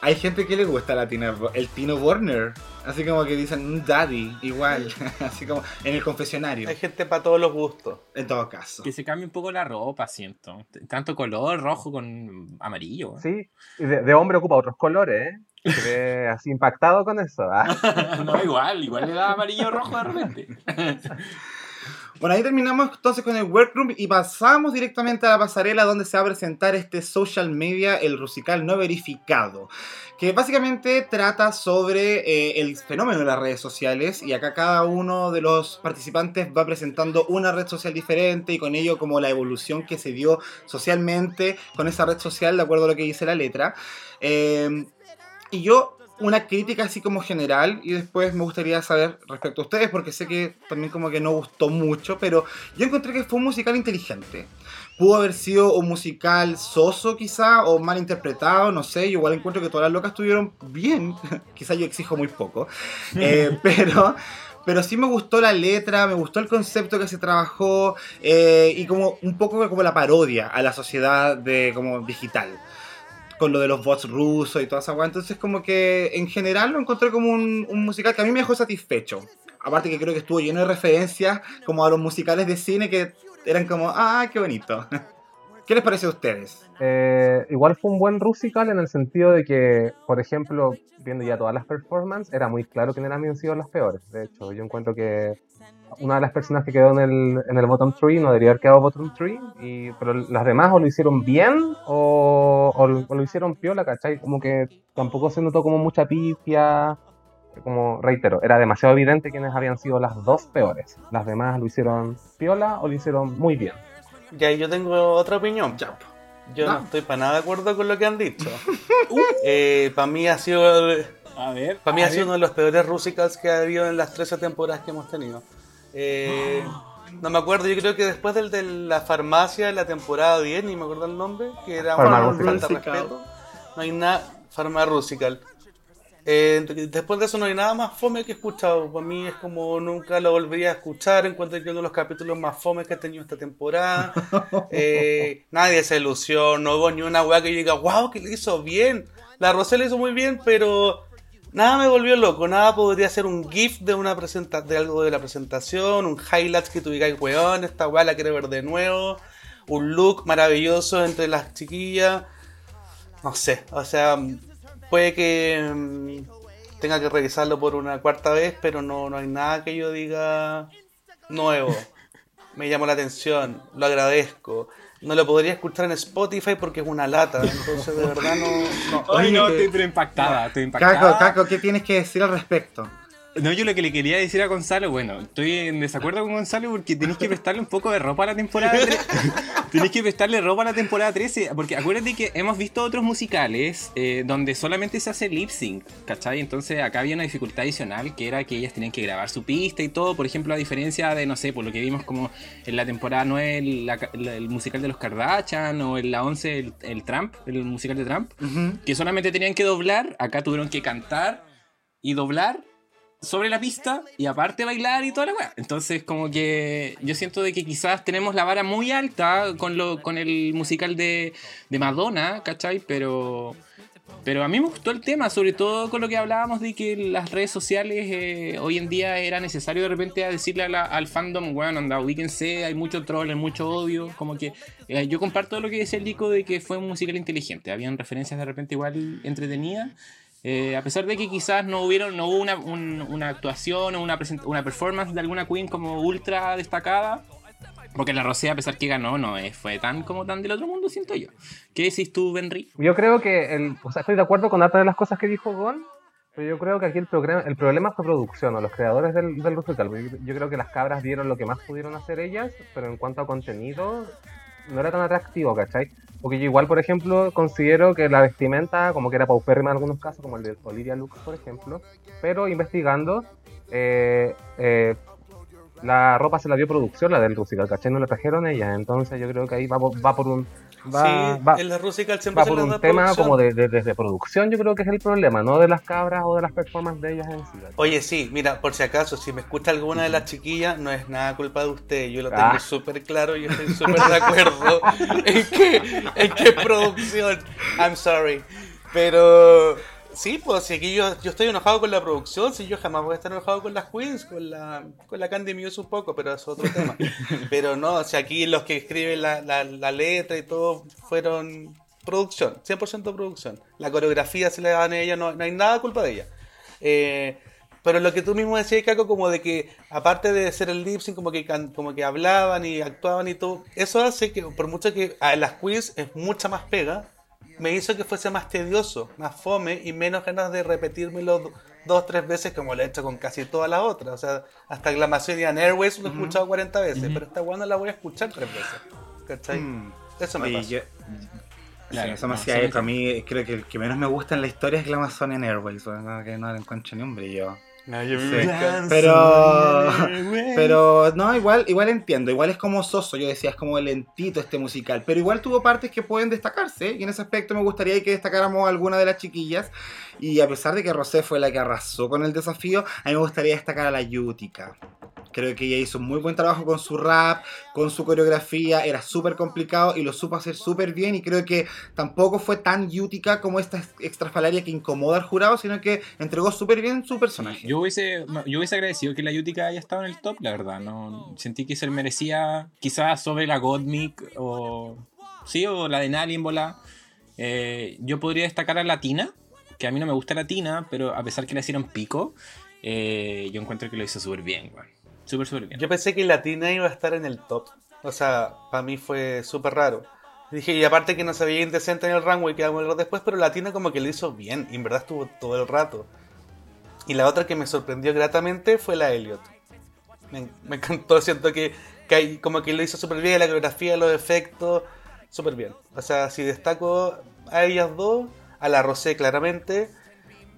hay gente que le gusta a Latina, el Tino Warner. Así como que dicen, "Mm, daddy, igual. Así como en el confesionario. Hay gente para todos los gustos. En todo caso. Que se cambie un poco la ropa, siento. Tanto color, rojo con amarillo. Sí, y de, de hombre ocupa otros colores, ¿eh? Se ve así impactado con eso. ¿ah? no, igual, igual le da amarillo rojo de repente. Bueno, ahí terminamos entonces con el workroom y pasamos directamente a la pasarela donde se va a presentar este social media, el Rusical no verificado, que básicamente trata sobre eh, el fenómeno de las redes sociales y acá cada uno de los participantes va presentando una red social diferente y con ello como la evolución que se dio socialmente con esa red social de acuerdo a lo que dice la letra. Eh, y yo una crítica así como general y después me gustaría saber respecto a ustedes porque sé que también como que no gustó mucho, pero yo encontré que fue un musical inteligente. Pudo haber sido un musical soso quizá o mal interpretado, no sé, yo igual encuentro que todas las locas estuvieron bien, quizá yo exijo muy poco, Eh, pero... Pero sí me gustó la letra, me gustó el concepto que se trabajó eh, y como un poco como la parodia a la sociedad de como digital con lo de los bots rusos y toda esa weá. Entonces, como que en general lo encontré como un, un musical que a mí me dejó satisfecho. Aparte que creo que estuvo lleno de referencias como a los musicales de cine que eran como, ah, qué bonito. ¿Qué les parece a ustedes? Eh, igual fue un buen Rusical en el sentido de que, por ejemplo, viendo ya todas las performances, era muy claro quiénes habían sido las peores. De hecho, yo encuentro que una de las personas que quedó en el, en el bottom 3 no debería haber quedado bottom 3, y, pero las demás o lo hicieron bien o, o lo- o lo hicieron piola, ¿cachai? Como que tampoco se notó como mucha pifia. Como reitero, era demasiado evidente quiénes habían sido las dos peores. Las demás lo hicieron piola o lo hicieron muy bien. Ya, y yo tengo otra opinión. Ya. Yo no Ah. estoy para nada de acuerdo con lo que han dicho. para mí ha sido A ver. Para mí ha sido uno de los peores musicals que ha habido en las 13 temporadas que hemos tenido. Eh, no me acuerdo, yo creo que después del de la farmacia, la temporada 10, ni me acuerdo el nombre, que era Pharma una falta respeto. No hay nada, Pharma Rusical. Eh, después de eso no hay nada más fome que he escuchado. Para mí es como nunca lo volvería a escuchar. Encuentro que uno de los capítulos más fome que he tenido esta temporada. Eh, nadie se ilusionó, no hubo ni una weá que yo diga, wow, que le hizo bien. La Rosé le hizo muy bien, pero nada me volvió loco. Nada podría ser un GIF de una presenta de algo de la presentación, un highlights que digas, weón, esta weá la quiero ver de nuevo. Un look maravilloso entre las chiquillas. No sé, o sea, puede que mm, tenga que revisarlo por una cuarta vez, pero no, no hay nada que yo diga nuevo. Me llamó la atención, lo agradezco. No lo podría escuchar en Spotify porque es una lata, entonces de verdad no... no. Ay, no, estoy pero impactada, estoy impactada. Caco, Caco, ¿qué tienes que decir al respecto? No, yo lo que le quería decir a Gonzalo, bueno, estoy en desacuerdo con Gonzalo porque tenéis que prestarle un poco de ropa a la temporada 13. tenéis que prestarle ropa a la temporada 13, porque acuérdate que hemos visto otros musicales eh, donde solamente se hace lip sync, ¿cachai? Entonces acá había una dificultad adicional que era que ellas tenían que grabar su pista y todo, por ejemplo, a diferencia de, no sé, por lo que vimos como en la temporada 9 el, la- la- el musical de los Kardashian o en la 11 el, el Trump, el musical de Trump, que solamente tenían que doblar, acá tuvieron que cantar y doblar sobre la pista y aparte bailar y toda la weá. Entonces como que yo siento de que quizás tenemos la vara muy alta con, lo, con el musical de, de Madonna, ¿cachai? Pero... Pero a mí me gustó el tema, sobre todo con lo que hablábamos de que las redes sociales eh, hoy en día era necesario de repente decirle a la- al fandom, bueno, anda, ubíquense, hay mucho troll, hay mucho odio, como que eh, yo comparto lo que decía el Nico de que fue un musical inteligente, habían referencias de repente igual entretenidas, Eh, a pesar de que quizás no, hubieron, no hubo una, un- una actuación o una, una performance de alguna queen como ultra destacada, porque la Rosé, a pesar que ganó, no es- fue tan como tan del otro mundo, siento yo. ¿Qué decís tú, Benry? Yo creo que, el, o sea, estoy de acuerdo con hartas de las cosas que dijo Gon, pero yo creo que aquí el, programa, el problema fue producción, o los creadores del, del musical. Yo, yo creo que las cabras dieron lo que más pudieron hacer ellas, pero en cuanto a contenido, no era tan atractivo, ¿cachai? Porque yo igual, por ejemplo, considero que la vestimenta, como que era paupérrima en algunos casos, como el de Olivia Lux, por ejemplo, pero investigando, eh, eh, la ropa se la dio producción, la del musical, ¿cachai? No la trajeron ellas, entonces yo creo que ahí va, va por un... Va, sí, va- en la Rusical siempre va se por les un da tema producción. como de, de, de producción, yo creo que es el problema, no de las cabras o de las performances de ellas en sí. Oye, sí, mira, por si acaso, si me escucha alguna de las chiquillas, no es nada culpa de usted. Yo lo tengo Ah. súper claro y estoy súper de acuerdo en que, en que producción. I'm sorry. Pero sí, pues si aquí yo, yo estoy enojado con la producción, si yo jamás voy a estar enojado con las queens, con la, con la Candy Muse un poco, pero es otro tema. Pero no, si aquí los que escriben la, la, la letra y todo fueron producción, 100% producción. La coreografía se le dan a ella, no, no hay nada culpa de ella. Eh, pero lo que tú mismo decías, Caco, como de que aparte de ser el lip sync, como que, como que hablaban y actuaban y todo, eso hace que, por mucho que a las quiz es mucha más pega, me hizo que fuese más tedioso, más fome y menos ganas de repetírmelo do- dos, tres veces como lo he hecho con casi todas las otras. O sea, hasta Glamazonian Airways lo he escuchado 40 veces, pero esta guana la voy a escuchar tres veces. ¿Cachai? Mm. Eso me pasa. yo- Claro, sí, eso me no, hacía sí, eco. A mí creo que el que menos me gusta en la historia es Glamazonian Airways. bueno, que no le encuentro ni un brillo. Ay, Sí. me encanta. Pero, pero no, igual, igual entiendo, igual es como soso, yo decía, es como lentito este musical, pero igual tuvo partes que pueden destacarse y en ese aspecto me gustaría que destacáramos alguna de las chiquillas y a pesar de que Rosé fue la que arrasó con el desafío, a mí me gustaría destacar a la Yutica. Creo que ella hizo un muy buen trabajo con su rap, con su coreografía, era súper complicado y lo supo hacer súper bien y creo que tampoco fue tan Yutica como esta extrafalaria que incomoda al jurado, sino que entregó súper bien su personaje. Yo hubiese, yo hubiese agradecido que la Yutica haya estado en el top, la verdad. No sentí que se merecía quizás sobre la Godmic o sí o la de Nali en bola. Eh, yo podría destacar a Latina, que a mí no me gusta Latina, pero a pesar que le hicieron pico, eh, yo encuentro que lo hizo súper bien, weón. Súper, súper bien. Yo pensé que Latina iba a estar en el top. O sea, para mí fue súper raro. Dije, y aparte que no se veía indecente en el runway, que vamos a después, pero Latina como que lo hizo bien, y en verdad estuvo todo el rato. Y la otra que me sorprendió gratamente fue la Elliot. Me, encantó, siento que, que como que lo hizo súper bien, la coreografía, los efectos, súper bien. O sea, si destaco a ellas dos, a la Rosé claramente,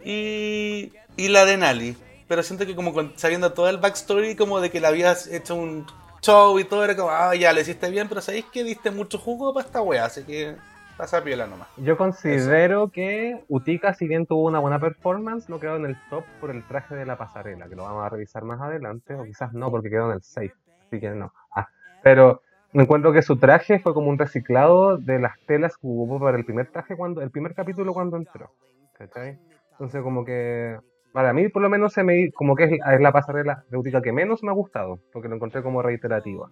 y, y la de Nali. Pero siento que como con- sabiendo todo el backstory, como de que le habías hecho un show y todo, era como, ah, ya, lo hiciste bien, pero sabéis que diste mucho jugo para esta wea, así que pasa piola nomás. Yo considero que Utica, si bien tuvo una buena performance, no quedó en el top por el traje de la pasarela, que lo vamos a revisar más adelante, o quizás no, porque quedó en el safe, así que no. Ah, pero me encuentro que su traje fue como un reciclado de las telas que hubo para el primer traje, cuando el primer capítulo cuando entró. ¿cachai? Entonces como que, para mí por lo menos se me como que es, es la pasarela de Utica que menos me ha gustado, porque lo encontré como reiterativa.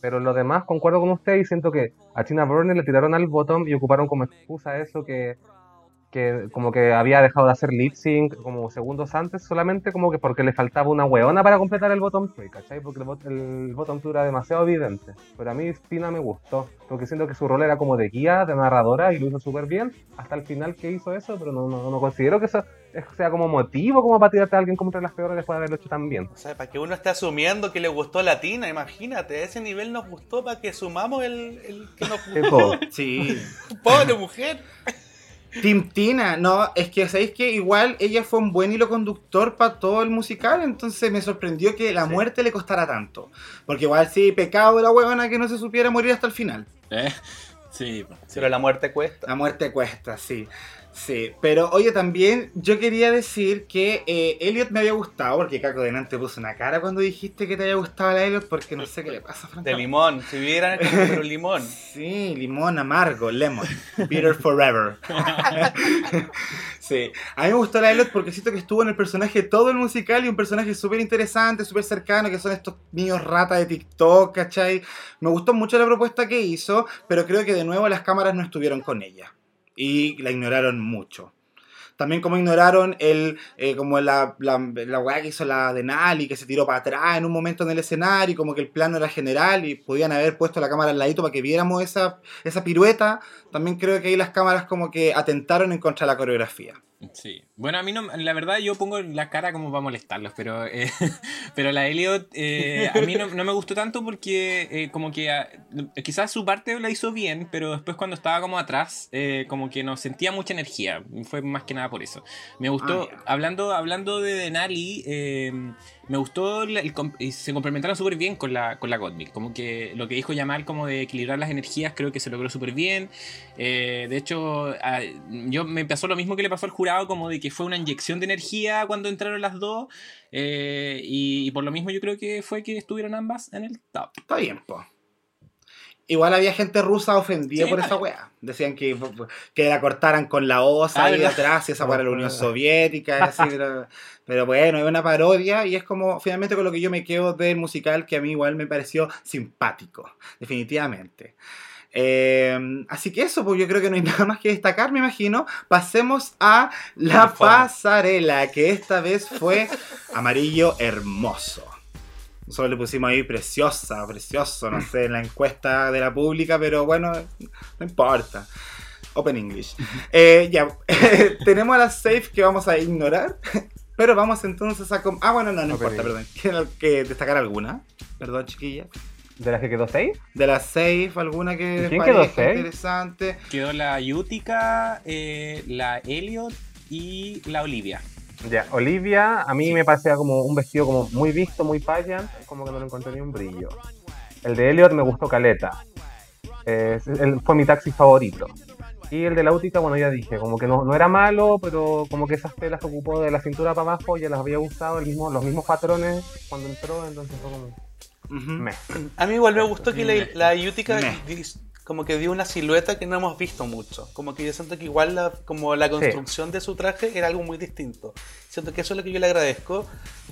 Pero lo demás concuerdo con usted y siento que a Tina Burner le tiraron al bottom y ocuparon como excusa eso que, que como que había dejado de hacer lip sync como segundos antes, solamente como que porque le faltaba una hueona para completar el bottom 3, ¿cachai? Porque el, bot- el bottom 2 era demasiado evidente. Pero a mí Tina me gustó, porque siento que su rol era como de guía, de narradora y lo hizo súper bien hasta el final que hizo eso, pero no, no, no considero que eso es- sea como motivo como para tirarte a alguien como entre las peores después de haberlo hecho tan bien. O sea, para que uno esté asumiendo que le gustó Latina, imagínate, a ese nivel nos gustó para que sumamos el, el que nos gustó. Sí. Pobre mujer. Tim Tina, no, es que sabéis que igual ella fue un buen hilo conductor para todo el musical, entonces me sorprendió que la Sí. muerte le costara tanto. Porque igual sí, pecado de la huevona que no se supiera morir hasta el final. ¿Eh? Sí, sí. Pero la muerte cuesta. La muerte cuesta, sí. Sí, pero oye, también yo quería decir que eh, Elliot me había gustado, porque Caco delante puso una cara cuando dijiste que te había gustado la Elliot, porque no sé qué le pasa, De francamente. limón. Si vieran pero limón. Sí, limón amargo, lemon, bitter forever. sí, a mí me gustó la Elliot porque siento que estuvo en el personaje todo el musical y un personaje súper interesante, súper cercano, que son estos niños rata de TikTok, ¿cachai? Me gustó mucho la propuesta que hizo, pero creo que de nuevo las cámaras no estuvieron con ella y la ignoraron mucho. También como ignoraron el, eh, como la, la, la weá que hizo la de Nali, que se tiró para atrás en un momento en el escenario, y como que el plano era general y podían haber puesto la cámara al ladito para que viéramos esa, esa pirueta. También creo que ahí las cámaras como que atentaron en contra de la coreografía. Sí. Bueno, a mí no, la verdad yo pongo la cara como para molestarlos, pero, eh, pero la Elliot eh, a mí no, no me gustó tanto porque eh, como que ah, quizás su parte la hizo bien, pero después cuando estaba como atrás, eh, como que no sentía mucha energía. Fue más que nada por eso. Me gustó, Ah, hablando, hablando de Denali, me gustó el- el y se complementaron súper bien con la, con la Gottmik. Como que lo que dijo Yamal como de equilibrar las energías creo que se logró súper bien. Eh, de hecho, yo me pasó lo mismo que le pasó al jurado, como de que fue una inyección de energía cuando entraron las dos. eh, y, por lo mismo yo creo que fue que estuvieron ambas en el top. Está bien, po. Igual había gente rusa ofendida Sí, por está esa weá. Decían que, que la cortaran con la osa Ah, ahí ¿verdad? atrás y esa para la Unión Soviética. y así, pero, pero bueno, es una parodia y es como finalmente con lo que yo me quedo del musical que a mí igual me pareció simpático, definitivamente. Eh, así que eso, pues yo creo que no hay nada más que destacar, me imagino. Pasemos a la pasarela, que esta vez fue amarillo hermoso. Solo le pusimos ahí preciosa, precioso, no sé, en la encuesta de la pública, pero bueno, no importa. Open English. Eh, ya, tenemos a la safe que vamos a ignorar, pero vamos entonces a... com- Ah, bueno, no, no Open importa, perdón. ¿Quieren que destacar alguna? Perdón, chiquilla. ¿De las que quedó 6? De la safe, alguna que ¿Y les quién quedó safe? interesante. Quedó la Yutica, eh, la Elliot y la Olivia. Ya, Olivia, a mí me parecía como un vestido como muy visto, muy pageant, como que no le encontré ni un brillo. El de Elliot me gustó caleta. Eh, fue mi taxi favorito. Y el de la Útica, bueno, ya dije, como que no, no era malo, pero como que esas telas que ocupó de la cintura para abajo ya las había usado el mismo, los mismos patrones cuando entró, entonces fue como... A mí igual me gustó que la, la Utica como que dio una silueta que no hemos visto mucho. Como que yo siento que igual la, como la construcción de su traje era algo muy distinto. Siento que eso es lo que yo le agradezco.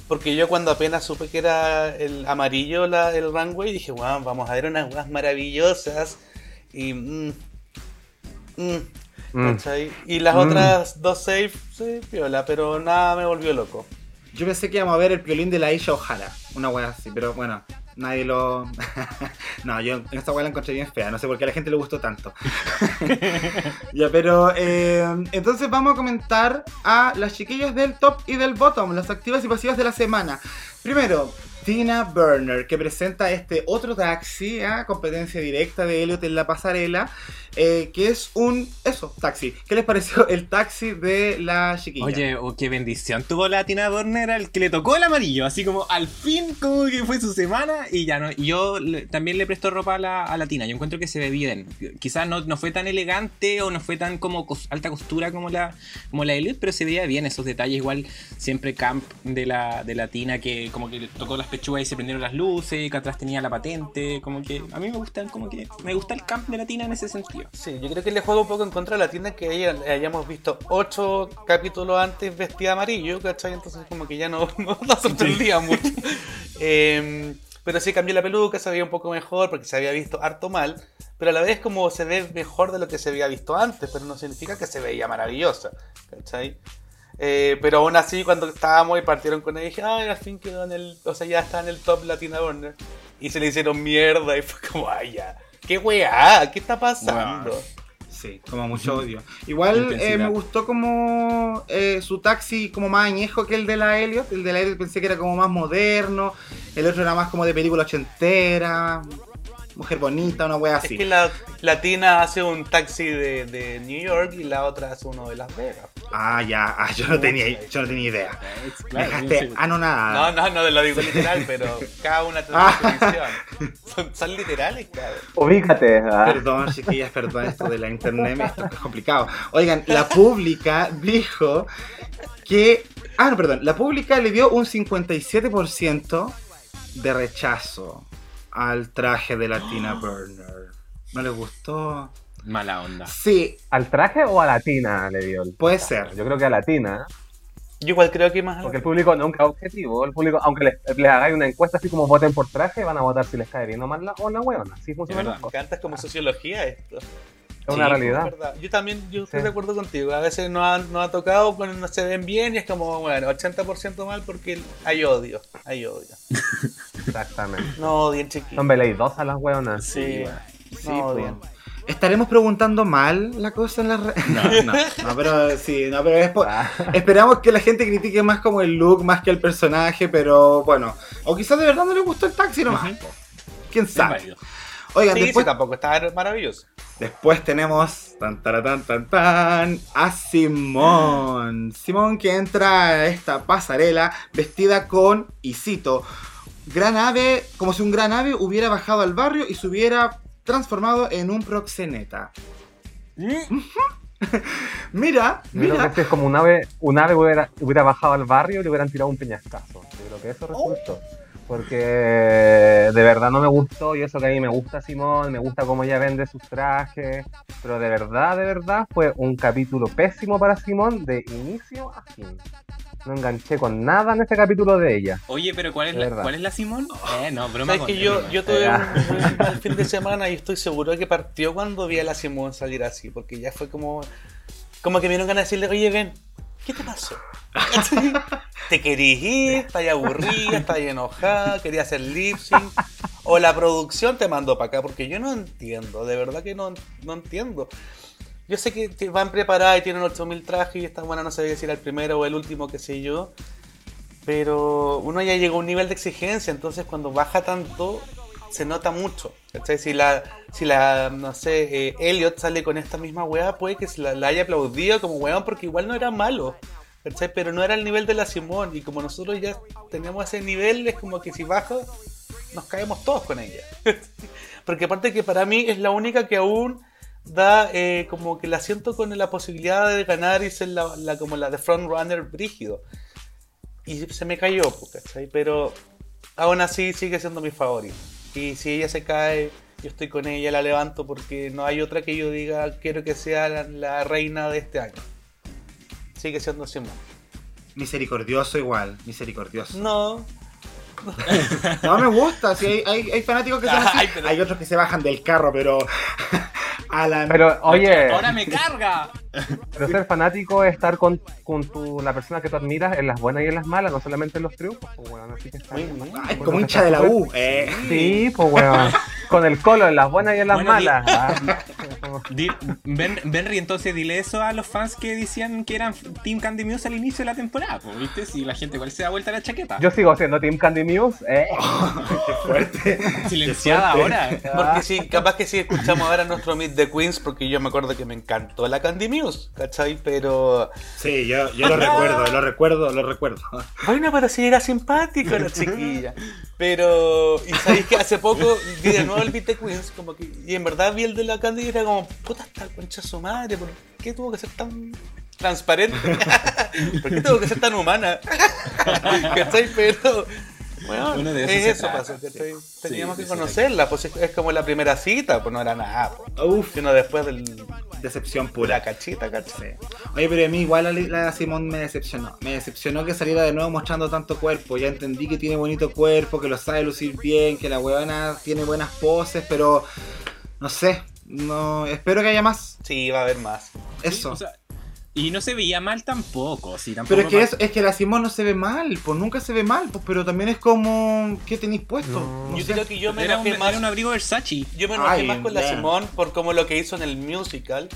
Porque yo cuando apenas supe que era el amarillo la, el runway, dije, wow, vamos a ver unas weas maravillosas. Y... mm, mm, Mm. Y las Mm. otras dos safe, sí, piola, pero nada me volvió loco. Yo pensé que íbamos a ver el violín de la Aisha O'Hara, una wea así, pero bueno, nadie lo. no, yo en esta wea la encontré bien fea, no sé por qué a la gente le gustó tanto. ya, pero eh, entonces vamos a comentar a las chiquillas del top y del bottom, las activas y pasivas de la semana. Primero, Tina Burner, que presenta este otro taxi, ¿ah? competencia directa de Elliot en la pasarela, eh, que es un, eso, taxi. ¿Qué les pareció el taxi de la chiquilla? Oye, oh, qué bendición tuvo la Tina Turner al que le tocó el amarillo, así como al fin como que fue su semana y ya no. Yo también le presto ropa a la, a la Tina, yo encuentro que se ve bien. Quizás no, no fue tan elegante o no fue tan como alta costura como la, como la Elliot, pero se veía bien esos detalles, igual siempre camp de la, de la Tina que como que le tocó las pechugas y se prendieron las luces, que atrás tenía la patente, como que a mí me gusta como que me gusta el camp de la Tina en ese sentido. Sí, yo creo que le juega un poco en contra de la tienda que ella- hayamos visto ocho capítulos antes vestida amarillo, ¿cachai? Entonces como que ya no, no nos sorprendía mucho. Eh, pero sí cambió la peluca, se veía un poco mejor porque se había visto harto mal, pero a la vez como se ve mejor de lo que se había visto antes, pero no significa que se veía maravillosa, ¿cachai? Eh, pero aún así cuando estábamos y partieron con ella dije, ay, al fin quedó en el, o sea, ya está en el top Latina Burner. Y se le hicieron mierda y fue como, ay, ya. ¿Qué weá? ¿Qué está pasando? Wow. Sí, como mucho odio. Igual eh, me gustó como eh, su taxi como más añejo que el de la Elliot. El de la Elliot pensé que era como más moderno. El otro era más como de película ochentera. Mujer bonita, una wea así. Es que la latina hace un taxi de, de New York y la otra hace uno de Las Vegas. Ah, ya. Ah, yo no tenía, yo no tenía idea. Me Claro, dejaste sí. anonadada. No, no, no lo digo literal, pero cada una tiene Ah. su definición. Son, son literales, cabrón. Ubícate. ah. Perdón, chiquillas, perdón, esto de la internet, esto es complicado. Oigan, la pública dijo que. Ah, no, perdón. La pública le dio un 57% de rechazo al traje de la Tina Burner. ¿No les gustó? Mala onda. Sí, ¿Al traje o a la tina le dio el puede ser. Yo creo que a la tina, Yo igual creo que más. porque el público nunca es objetivo. El público, aunque les, les hagáis una encuesta así como voten por traje, van a votar si les cae bien o mal la, o la hueona. Así funciona. Me encanta es como sociología esto. Es una Sí, realidad. Es. Yo también yo estoy Sí. de acuerdo contigo. A veces no ha, no ha tocado cuando no se ven bien y es como, bueno, 80% mal porque hay odio. Hay odio. Exactamente. No odien chiquillos. Son veleidosas las weonas. Sí, Sí, no po. odien. ¿Estaremos preguntando mal la cosa en la re- No, no, no, pero sí, no, pero es Ah, Esperamos que la gente critique más como el look, más que el personaje, pero bueno. O quizás de verdad no le gustó el taxi nomás. ¿Quién sabe? Oigan, Sí, después, sí, tampoco está maravilloso. después tenemos tan, taratán, tan, tan, a Simón. Simón que entra a esta pasarela vestida con, y cito, gran ave, como si un gran ave hubiera bajado al barrio y se hubiera transformado en un proxeneta. Mira, yo creo que mira. este es como un ave, un ave hubiera, hubiera bajado al barrio y le hubieran tirado un peñascazo. Yo creo que eso resultó. Porque de verdad no me gustó y eso que a mí me gusta Simón, me gusta cómo ella vende sus trajes, pero de verdad, de verdad fue un capítulo pésimo para Simón de inicio a fin. No enganché con nada en este capítulo de ella. Oye, pero ¿cuál es, De la, verdad. ¿cuál es la Simón? Eh, no, broma. Con- que es yo, broma. yo tuve un mal fin de semana y estoy seguro de que partió cuando vi a la Simón salir así, porque ya fue como, como que me dieron ganas de decirle, oye, ven, ¿qué te pasó? ¿Te querís ir? ¿Estás aburrida? ¿Estás enojada? ¿Querías hacer lip sync? ¿O la producción te mandó para acá? Porque yo no entiendo, de verdad que no, no entiendo. Yo sé que van preparadas y tienen 8000 trajes y esta buena no sabía si era el primero o el último, qué sé yo. Pero uno ya llegó a un nivel de exigencia, entonces cuando baja tanto, se nota mucho. ¿cachai? Si la, si la, no sé, eh, Elliot sale con esta misma weá, puede que se la, la haya aplaudido como weón, porque igual no era malo. ¿cachai? Pero no era el nivel de la Simón, y como nosotros ya tenemos ese nivel, es como que si baja, nos caemos todos con ella. porque aparte que para mí es la única que aún da eh, como que la siento con la posibilidad de ganar y ser la, la- como la de frontrunner brígido. Y se me cayó, ¿cachai? Pero aún así sigue siendo mi favorito. Y si ella se cae, yo estoy con ella, la levanto porque no hay otra que yo diga quiero que sea la, la reina de este año. Sigue siendo Simón. Misericordioso igual, misericordioso. No, No me gusta, si hay, hay, hay fanáticos que son así. Ay, pero- Hay otros que se bajan del carro, pero a la Pero oye, Ahora me carga. Pero ser fanático es estar con, con tu, la persona que tú admiras en las buenas y en las malas, no solamente en los triunfos. Pues, weón, así que está Muy bien. bien. Ay, Bueno, como hincha está de la U. Eh. Sí, pues weón. Con el colo en las buenas y en las Bueno, malas. Ah, Di- ben, Benry, entonces dile eso a los fans que decían que eran Team Candy Muse al inicio de la temporada, pues, ¿viste? Si la gente igual se da vuelta la chaqueta. Yo sigo siendo Team Candy Muse. Eh. Qué fuerte. Silenciada Qué fuerte. ahora. porque sí, capaz que sí escuchamos ahora nuestro Meet the Queens, porque yo me acuerdo que me encantó la Candy Muse, ¿cachai? Pero Sí, yo, yo lo recuerdo, lo recuerdo, lo recuerdo. Bueno, pero sí era simpático la chiquilla. Pero, y sabéis que hace poco vi de nuevo el Beat the Queens, como que, y en verdad vi el de la Candy y era como, puta, esta concha su madre, ¿por qué tuvo que ser tan transparente? ¿Por qué tuvo que ser tan humana? ¿Cachai? Pero, bueno, Uno de esos es eso trata, pasó, ¿cachai? Teníamos sí, que sí, conocerla, pues es, es como la primera cita, pues no era nada, pues. Uf, Sino después del, decepción de pura. la cachita, ¿cachai? Oye, pero a mí igual la, la Simón me decepcionó. Me decepcionó que saliera de nuevo mostrando tanto cuerpo. Ya entendí que tiene bonito cuerpo, que lo sabe lucir bien, que la huevona tiene buenas poses, pero no sé. No, espero que haya más. Sí, va a haber más. Eso. O sea, y no se veía mal tampoco, sí, tampoco. pero es que, es, es que la Simón no se ve mal, pues nunca se ve mal, pues, pero también es como, ¿qué tenéis puesto? No. No yo sé. creo que yo me era, un, enojé más era un abrigo Versace. Yo me enojé más con la. Simón por como lo que hizo en el musical.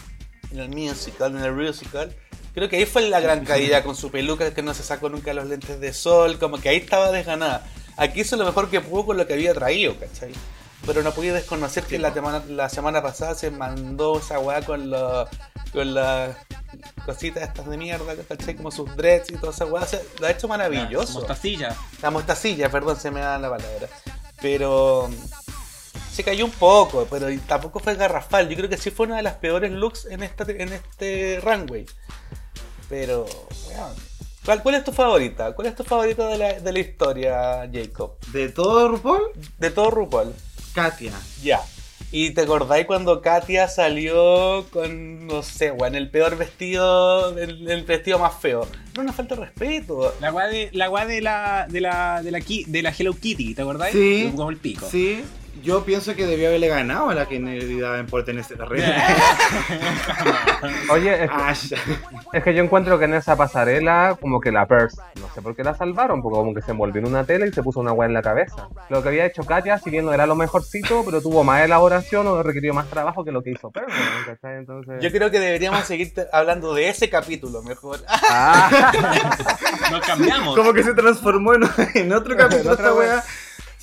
En el musical, en el musical. Creo que ahí fue la gran caída con su peluca que no se sacó nunca los lentes de sol. Como que ahí estaba desganada. Aquí hizo lo mejor que pudo con lo que había traído, ¿cachai? Pero no podía desconocer que la semana, la semana pasada se mandó esa weá con, la- con las cositas estas de mierda, ¿cachai? Como sus dreads y toda esa weá. O sea, lo ha hecho maravilloso. Mostacilla. La mostacilla, perdón, se me da la palabra. Pero se cayó un poco, pero tampoco fue garrafal. Yo creo que sí fue una de las peores looks en, esta, en este runway. Pero, weón. ¿Cuál, cuál es tu favorita? ¿Cuál es tu favorita de la, de la historia, Jacob? De todo RuPaul, De todo RuPaul. Katia. Ya. ¿Y te acordáis cuando Katia salió con, no sé, weón, el peor vestido, el, el vestido más feo? No nos falta respeto. La weá de la weá de la de la de la, de la Hello Kitty, ¿te acordás? Sí. Como el pico. Sí. Yo pienso que debió haberle ganado a la Kennedy Davenport en ese terreno. Oye, es, que yo encuentro que en esa pasarela, como que la Purse, no sé por qué la salvaron, porque como que se envolvió en una tela y se puso una weá en la cabeza. Lo que había hecho Katia, si bien no era lo mejorcito, pero tuvo más elaboración o requirió más trabajo que lo que hizo Purse, ¿no? Yo creo que deberíamos seguir hablando de ese capítulo mejor. Ah, Nos cambiamos. Como que se transformó en, en otro capítulo otra esta wea.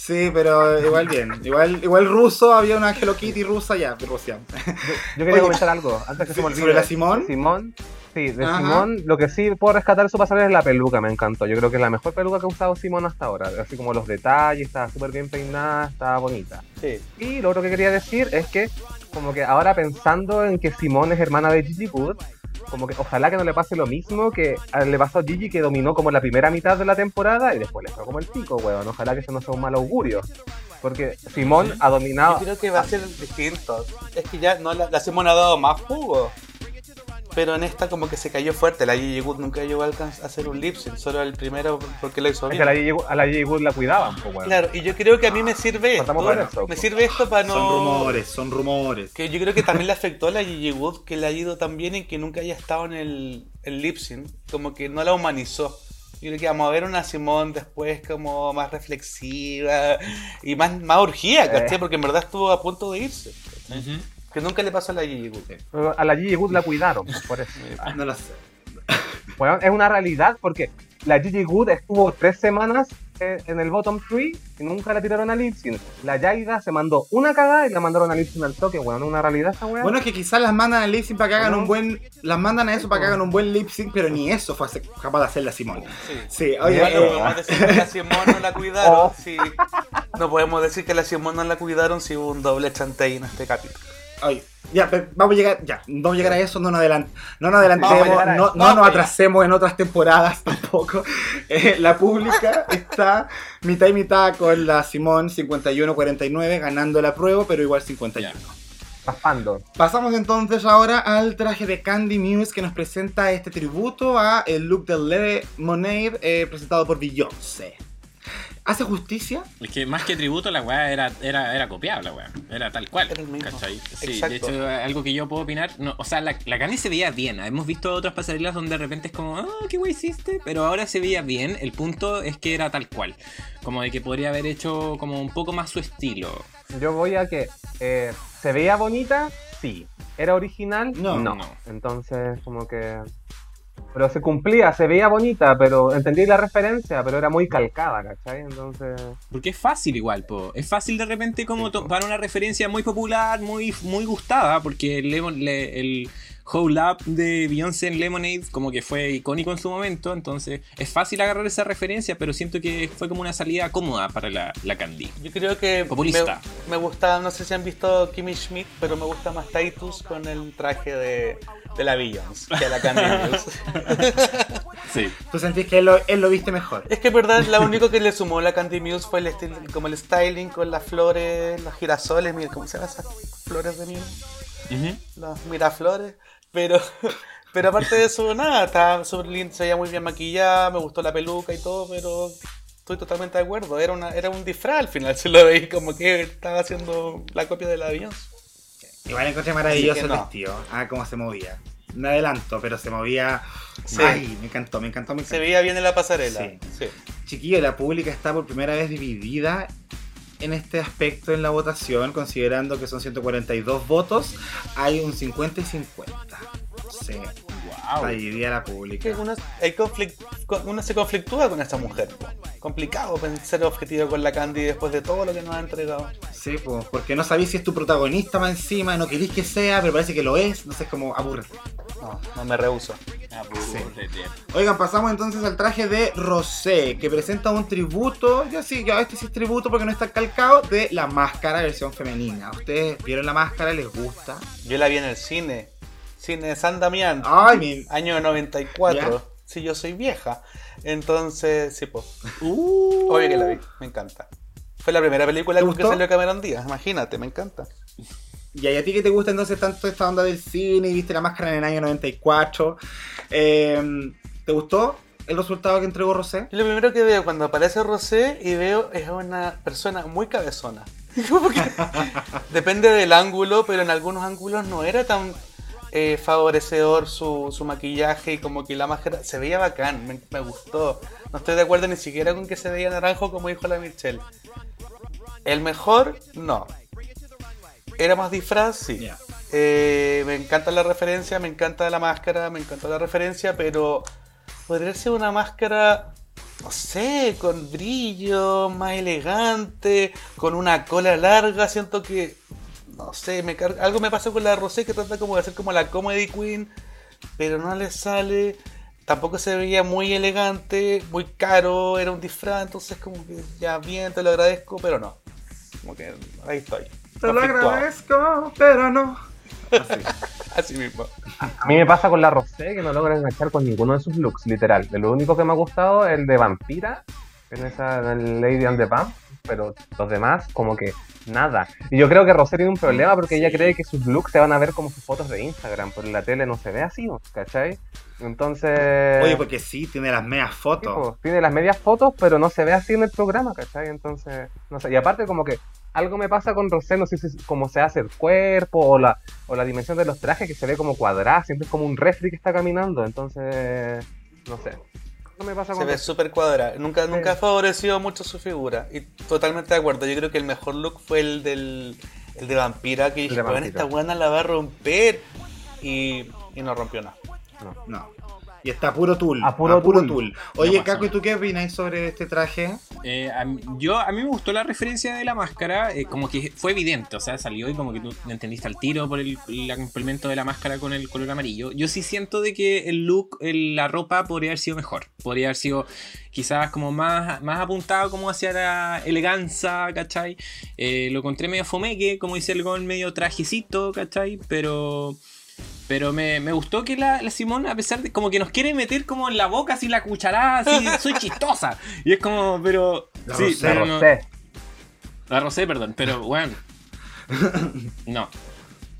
Sí, pero igual bien. Igual, igual ruso, había una Hello Kitty rusa ya, Rusia. yo quería Oye, comentar algo, antes que se me olvide. ¿sobre la Simón? Simón, sí, de Ajá. Simón, lo que sí puedo rescatar su pasarela es la peluca, me encantó. Yo creo que es la mejor peluca que ha usado Simón hasta ahora. Así como los detalles, estaba súper bien peinada, estaba bonita. Sí. Y lo otro que quería decir es que, como que ahora pensando en que Simón es hermana de Gigi Good, como que ojalá que no le pase lo mismo que le pasó a Gigi que dominó como la primera mitad de la temporada y después le fue como el pico, weón. Ojalá que eso no sea un mal augurio. Porque Simón ha Yo dominado. creo que va a ser distinto. Es que ya no la, la Simón ha dado más jugo. Pero en esta como que se cayó fuerte. La Gigi Good nunca llegó a hacer un lip sync, solo el primero porque lo hizo Es bien. que a la Gigi, a la Gigi Good la cuidaban, pues, weón. Claro, y yo creo que a mí me sirve esto. Por eso, Me pues. sirve esto para no. Son rumores, son rumores. Que yo creo que también le afectó a la Gigi Wood que le ha ido tan bien en que nunca haya estado en el, el lip sync. Como que no la humanizó. Yo creo que vamos a ver una Simón después como más reflexiva y más, más urgida, ¿cachai? Eh. Porque en verdad estuvo a punto de irse. ¿cachai? Ujú. Que nunca le pasó a la Gigi. Pero A la Gigi Good la cuidaron, por eso. No lo sé. Weón, es una realidad porque la Gigi Good estuvo tres semanas eh, en el bottom 3 y nunca la tiraron a Lipsin. La Yaida se mandó una cagada y la mandaron a Lipsin al toque, weón. Es una realidad esa weón. Bueno, es que quizás las mandan al lip sync para que hagan ¿No? un buen. Las mandan a eso para que hagan un buen lip sync, pero ni eso fue capaz de hacer la Simón. Sí. Sí, oye, Igual no eh, podemos decir que la Simón no la cuidaron. Oh. si- No podemos decir que la Simón no la cuidaron si hubo un doble chantey en este capítulo. Oye, ya, vamos a llegar, ya, vamos a llegar a eso, no nos, adelant, no nos adelantemos, no, eso. no nos atrasemos en otras temporadas tampoco. Eh, la pública está mitad y mitad con la Simón 51-49 ganando la prueba, pero igual 51. Raspando. Pasamos entonces ahora al traje de Candy Muse que nos presenta este tributo a el look de Lemonade eh, presentado por Beyoncé. ¿Hace justicia? Es que más que tributo, la weá era, era, era copiable, la weá. Era tal cual. Era el mismo. ¿cachai? Sí, Exacto. de hecho, algo que yo puedo opinar. No, o sea, la, la Candy se veía bien. Hemos visto otras pasarelas donde de repente es como, ah, qué wey hiciste. Pero ahora se veía bien. El punto es que era tal cual. Como de que podría haber hecho como un poco más su estilo. Yo voy a que eh, se veía bonita, sí. ¿Era original? No. no. No. Entonces, como que. Pero se cumplía, se veía bonita, pero entendí la referencia, pero era muy calcada, ¿cachai? Entonces. Porque es fácil igual, po. Es fácil de repente como tomar una referencia muy popular, muy, muy gustada, porque le- el Whole Up de Beyoncé en Lemonade como que fue icónico en su momento, entonces es fácil agarrar esa referencia, pero siento que fue como una salida cómoda para la, la Candy. Yo creo que Populista. Me, me gusta, no sé si han visto Kimmy Schmidt, pero me gusta más Titus con el traje de, de la Beyoncé que la Candy Muse. Sí. ¿Tú sentís que él lo, él lo viste mejor? Es que verdad lo único que le sumó la Candy Muse fue el estil- como el styling con las flores, los girasoles, mira, ¿cómo se llaman esas flores de miel? Ujú. Las miraflores. Pero, pero aparte de eso, nada, estaba súper linda, se veía muy bien maquillada, me gustó la peluca y todo, pero estoy totalmente de acuerdo. Era, una, era un disfraz al final, se lo veí como que estaba haciendo la copia de la Beyoncé. Igual encontré maravilloso el no. vestido. Ah, cómo se movía. Me adelanto, pero se movía. Sí. Ay, me encantó, me encantó, me Se encantó. veía bien en la pasarela. Sí. Sí. Chiquillo, la pública está por primera vez dividida en este aspecto en la votación, considerando que son 142 votos, hay un 50 y 50. Sí, Wow. está dividida la Que pública. uno, uno se conflictúa con esta mujer. Complicado pen- ser objetivo con la Candy después de todo lo que nos ha entregado. Sí, pues, porque no sabéis si es tu protagonista más encima, no queréis que sea, pero parece que lo es, no sé, es como aburre. No, no me rehuso. Aburrete. Oigan, pasamos entonces al traje de Rosé, que presenta un tributo, ya sí, ya este sí es tributo porque no está calcado, de la máscara versión femenina. ¿Ustedes vieron la máscara? ¿Les gusta? Yo la vi en el cine. Cine San Damián. Ay, mi... Año 94. ¿Ya? Sí, yo soy vieja. Entonces, sí, pues. Uh. Obvio que la vi. Me encanta. Fue la primera película ¿Te con que salió Cameron Díaz. Imagínate, me encanta. Y a ti que te gusta entonces tanto esta onda del cine y viste la máscara en el año 94, eh, ¿te gustó el resultado que entregó Rosé? Lo primero que veo cuando aparece Rosé y veo es una persona muy cabezona. Depende del ángulo, pero en algunos ángulos no era tan eh, favorecedor su, su maquillaje y como que la máscara se veía bacán, me, me gustó. No estoy de acuerdo ni siquiera con que se veía naranjo como dijo la Michelle. El mejor, no. Era más disfraz, sí. Eh, me encanta la referencia, me encanta la máscara, me encanta la referencia, pero podría ser una máscara, no sé, con brillo, más elegante, con una cola larga. Siento que, no sé, me car- algo me pasa con la Rosé que trata como de hacer como la comedy queen, pero no le sale. Tampoco se veía muy elegante, muy caro, era un disfraz, entonces como que ya bien, te lo agradezco, pero no. Como que ahí estoy. Te lo agradezco, pero no. Así. Así mismo. A mí me pasa con la Rosé que no logra enganchar con ninguno de sus looks, literal. De lo único que me ha gustado es el de vampira, en esa en el Lady and the Vamp, pero los demás como que nada. Y yo creo que Rosé tiene un problema porque ella cree que sus looks se van a ver como sus fotos de Instagram, pero en la tele no se ve así, ¿cachai? Entonces... Oye, porque sí, tiene las medias Sí, fotos. tiene las medias fotos, pero no se ve así en el programa, ¿cachai? Entonces, no sé. Y aparte, como que algo me pasa con Rosé, no sé si es como se hace el cuerpo o la, o la dimensión de los trajes que se ve como cuadrada, siempre es como un refri que está caminando, entonces, no sé. ¿Qué me pasa Se con ve súper cuadrada. Nunca, Sí. nunca ha favorecido mucho su figura. Y totalmente de acuerdo. Yo creo que el mejor look fue el del el de vampira. Que dije, esta buena la va a romper. Y, y no rompió nada. No. Y está puro tul. A puro tul. tul. Oye, No Caco, ¿y tú qué opinas sobre este traje? Eh, a, mí- yo, a mí me gustó la referencia de la máscara, eh, como que fue evidente, o sea, salió y como que tú entendiste al tiro por el, el complemento de la máscara con el color amarillo. Yo sí siento de que el look, el- la ropa podría haber sido mejor, podría haber sido quizás como más, más apuntado como hacia la elegancia, ¿cachai? Eh, lo encontré medio fomeque, como dice el gol, medio trajecito, ¿cachai? Pero... Pero me, me gustó que la, la Simón, a pesar de como que nos quiere meter como en la boca así la cucharada, así, soy chistosa. Y es como, pero. La sí, Rosé. La pero no- Rosé. la rosé, perdón, pero bueno. No,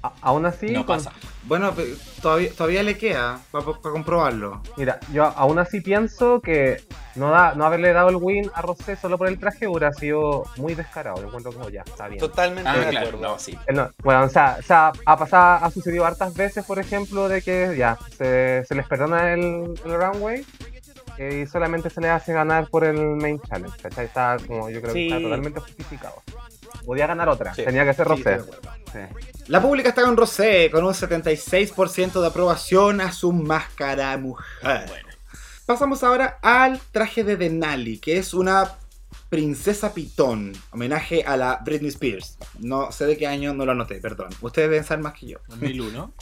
A- aún así, no con- pasa. Bueno, todavía, todavía le queda para comprobarlo. mira, yo aún así pienso que no, da, no haberle dado el win a Rosé solo por el traje hubiera sido muy descarado. Yo encuentro como ya, está bien. Totalmente Ah, de claro, acuerdo. no, sí. Eh, no, bueno, o sea, o sea, ha pasado, ha sucedido hartas veces, por ejemplo, de que ya se, se les perdona el, el runway eh, y solamente se les hace ganar por el main challenge. ¿cachai? Está como yo creo Sí. que está totalmente justificado. Podía ganar otra, Sí. tenía que ser Rosé. Sí. La pública está con Rosé, con un 76% de aprobación a su máscara mujer. Bueno. Pasamos ahora al traje de Denali, que es una princesa pitón, homenaje a la Britney Spears. No sé de qué año, no lo anoté, perdón. Ustedes deben saber más que yo. 2001.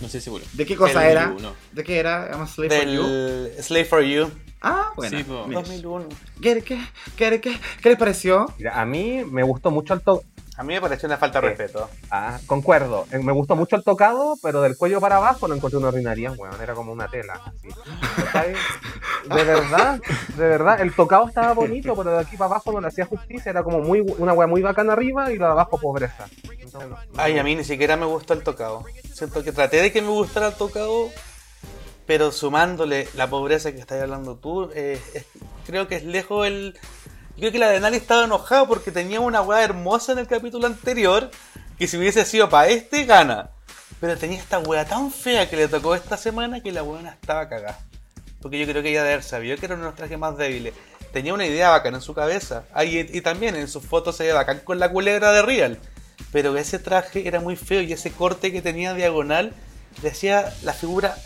No sé seguro. ¿De qué cosa El era? 2001. ¿De qué era? I'm a slave for you. Del Slave for You. Ah, bueno. Sí, po. mira. 2001. ¿Qué, qué, qué, qué, qué les pareció? Mira, a mí me gustó mucho el to A mí me pareció una falta de Sí. respeto. ah, concuerdo, eh, me gustó mucho el tocado, pero del cuello para abajo lo encontré una ordinaria, weón, era como una tela. De verdad, de verdad, el tocado estaba bonito, pero de aquí para abajo no le hacía justicia, era como muy una weá muy bacana arriba y lo de abajo pobreza. Entonces, no- Ay, a mí ni siquiera me gustó el tocado. Siento que traté de que me gustara el tocado, pero sumándole la pobreza que estás hablando tú, eh, es- creo que es lejos el... Yo creo que la de Nali estaba enojado porque tenía una weá hermosa en el capítulo anterior, que si hubiese sido para este, gana. Pero tenía esta weá tan fea que le tocó esta semana que la weá estaba cagada. Porque yo creo que ella de haber sabido que era uno de los trajes más débiles. Tenía una idea bacana en su cabeza. Y, y también en sus fotos se ve bacán con la culebra de Real. Pero ese traje era muy feo y ese corte que tenía diagonal le hacía la figura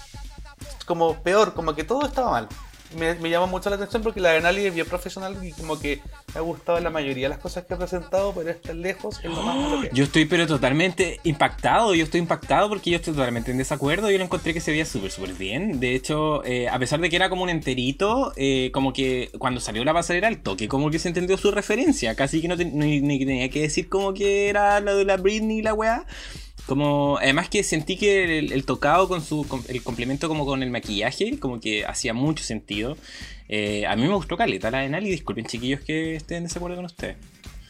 como peor, como que todo estaba mal. Me, me llama mucho la atención porque la de Nali es bien profesional y como que me ha gustado la mayoría de las cosas que ha presentado, pero estar lejos es lo más malo que. Yo estoy pero totalmente impactado, yo estoy impactado porque yo estoy totalmente en desacuerdo, yo lo encontré que se veía súper súper bien, de hecho, eh, a pesar de que era como un enterito, eh, como que cuando salió la pasarela al toque, como que se entendió su referencia, casi que no ten- ni, ni tenía que decir como que era la de la Britney y la weá. Como, además que sentí que el, el tocado con su con- el complemento como con el maquillaje, como que hacía mucho sentido. Eh, a mí me gustó caleta la de Nali, disculpen chiquillos que estén en desacuerdo con ustedes.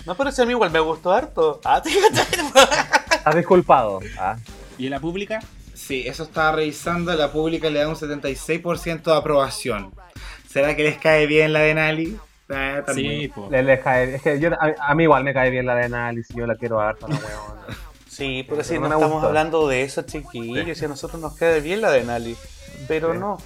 No, pero ese a mí igual me gustó harto. Ah, te Estás disculpado. Ah. ¿Y en la pública? Sí, eso estaba revisando. La pública le da un 76% de aprobación. ¿Será que les cae bien la de Nali? Eh, también. Sí, po. Le, le cae- es que yo, a, a mí igual me cae bien la de análisis, yo la quiero harta la weón. Sí, pero si no, estamos hablando de eso, chiquillos, si a nosotros nos queda bien la de Nali. Pero Sí. no,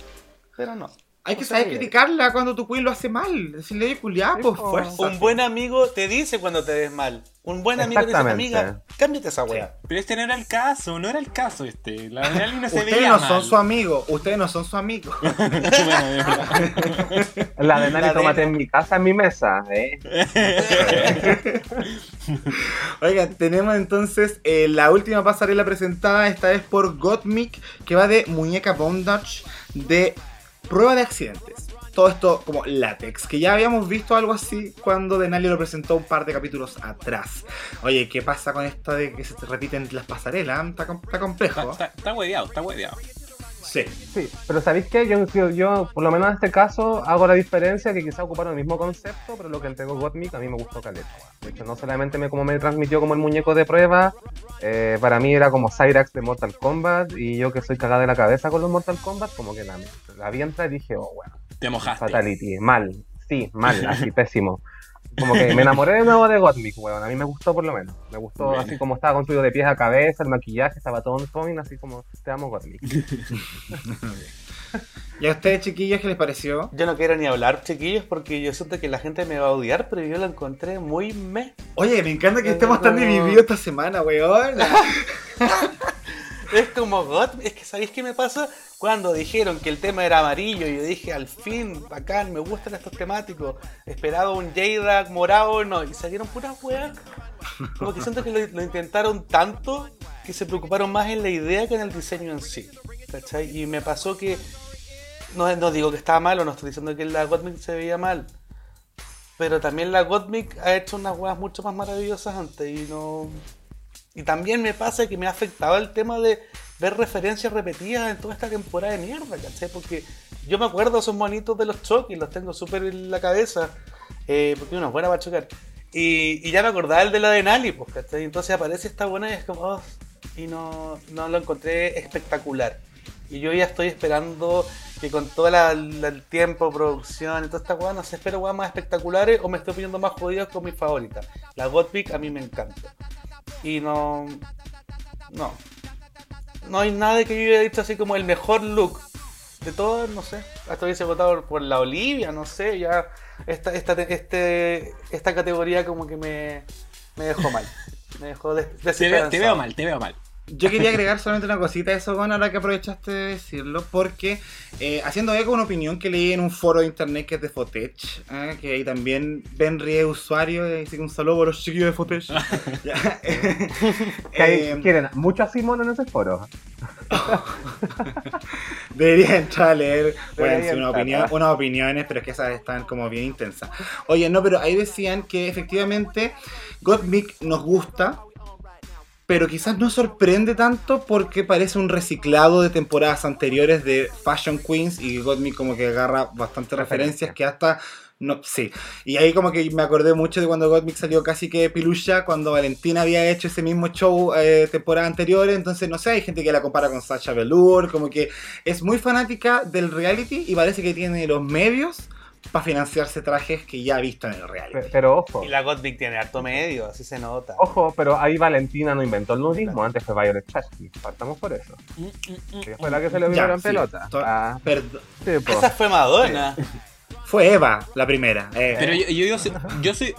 pero no. Hay que saber criticarla cuando tu queen lo hace mal. Decirle, oye, culiá, Sí, pues fuerza. Un buen amigo te dice cuando te ves mal. Un buen amigo te dice, amiga, cámbiate esa wea. Pero este no era el caso, no era el caso este. La de Nali no se Ustedes veía no mal. son su amigo, ustedes no son su amigo. Bueno. La de de- tómate en mi casa, en mi mesa, ¿eh? Oigan, tenemos entonces eh, la última pasarela presentada, esta vez por Gottmik, que va de muñeca bondage de prueba de accidentes. Todo esto como látex, que ya habíamos visto algo así cuando Denali lo presentó un par de capítulos atrás. Oye, ¿qué pasa con esto de que se te repiten las pasarelas? Está, está complejo. está, está está hueveado. Sí. Sí, pero ¿sabéis qué? Yo, yo, yo, por lo menos en este caso, hago la diferencia que quizá ocuparon el mismo concepto, pero lo que entregó Gottmik a mí me gustó caleta. De hecho, no solamente me, como me transmitió como el muñeco de prueba, eh, para mí era como Cyrax de Mortal Kombat, y yo que soy cagada de la cabeza con los Mortal Kombat, como que la, la vi y dije, oh, bueno, Te mojaste. Fatality, mal, sí, mal, así pésimo. Como que me enamoré de nuevo de Gottmik, weón. A mí me gustó por lo menos. Me gustó Bueno. así como estaba construido de pies a cabeza, el maquillaje estaba todo en coming, así como te amo Gottmik. ¿Y a ustedes, chiquillos, qué les pareció? Yo no quiero ni hablar, chiquillos, porque yo siento que la gente me va a odiar, pero yo lo encontré muy me. Oye, me encanta que estemos tan divididos esta semana, weón. Es como God, es que ¿sabéis qué me pasa? Cuando dijeron que el tema era amarillo, yo dije, al fin, bacán, me gustan estos temáticos. Esperaba un J-Dag morado, no, y salieron puras weas. Como que siento que lo, lo intentaron tanto que se preocuparon más en la idea que en el diseño en sí. Y me pasó que, no, no digo que estaba mal no estoy diciendo que la Gottmik se veía mal, pero también la Gottmik ha hecho unas weas mucho más maravillosas antes y no... Y también me pasa que me ha afectado el tema de ver referencias repetidas en toda esta temporada de mierda, ¿cachai? Porque yo me acuerdo esos monitos de los choques, los tengo súper en la cabeza, eh, porque uno es buena para chocar. Y, ya me acordaba el de la de Nali, pues, ¿cachai? Entonces aparece esta buena y es como, oh, y no, no lo encontré espectacular. Y yo ya estoy esperando que con todo el tiempo, producción y toda esta weá, no sé, espero weas más espectaculares o me estoy poniendo más jodido con mis favoritas. La Godpick a mí me encanta. Y no. No. No hay nada que yo haya dicho así como el mejor look. De todas, no sé. Hasta hubiese votado por la Olivia, no sé. Ya. Esta, esta, este, esta categoría como que me, me dejó mal. Me dejó des- Te, veo- te desesperanzado. veo mal, te veo mal. Yo quería agregar solamente una cosita a eso, Gon, ahora que aprovechaste de decirlo, porque eh, haciendo eco una opinión que leí en un foro de internet que es de Fotech, ah, que ahí también Benry es usuario, y dice que un saludo por los chiquillos de Fotech. Eh, quieren mucho a Simón en ese foro. Debería entrar a leer bueno, Debería sí, una entrar, opinión, unas opiniones, pero es que esas están como bien intensas. Oye, no, pero ahí decían que efectivamente Gottmik nos gusta, pero quizás no sorprende tanto porque parece un reciclado de temporadas anteriores de Fashion Queens y Gottmik como que agarra bastantes Referencia. referencias que hasta... No, sí. Y ahí como que me acordé mucho de cuando Gottmik salió casi que Pilucha, cuando Valentina había hecho ese mismo show eh, temporadas anteriores. Entonces, no sé, hay gente que la compara con Sasha Velour, como que es muy fanática del reality y parece que tiene los medios para financiarse trajes que ya ha visto en el reality. Pero ojo, Y la Godbig tiene harto medio, así se nota. ojo, pero ahí Valentina no inventó el nudismo, antes fue Violet Chachki. Partamos por eso. Que fue la que se le en sí. pelota. To- Ah, Perd- sí, po. Esa fue Madonna. Fue Eva la primera. eh. Pero yo, yo, yo, soy, yo soy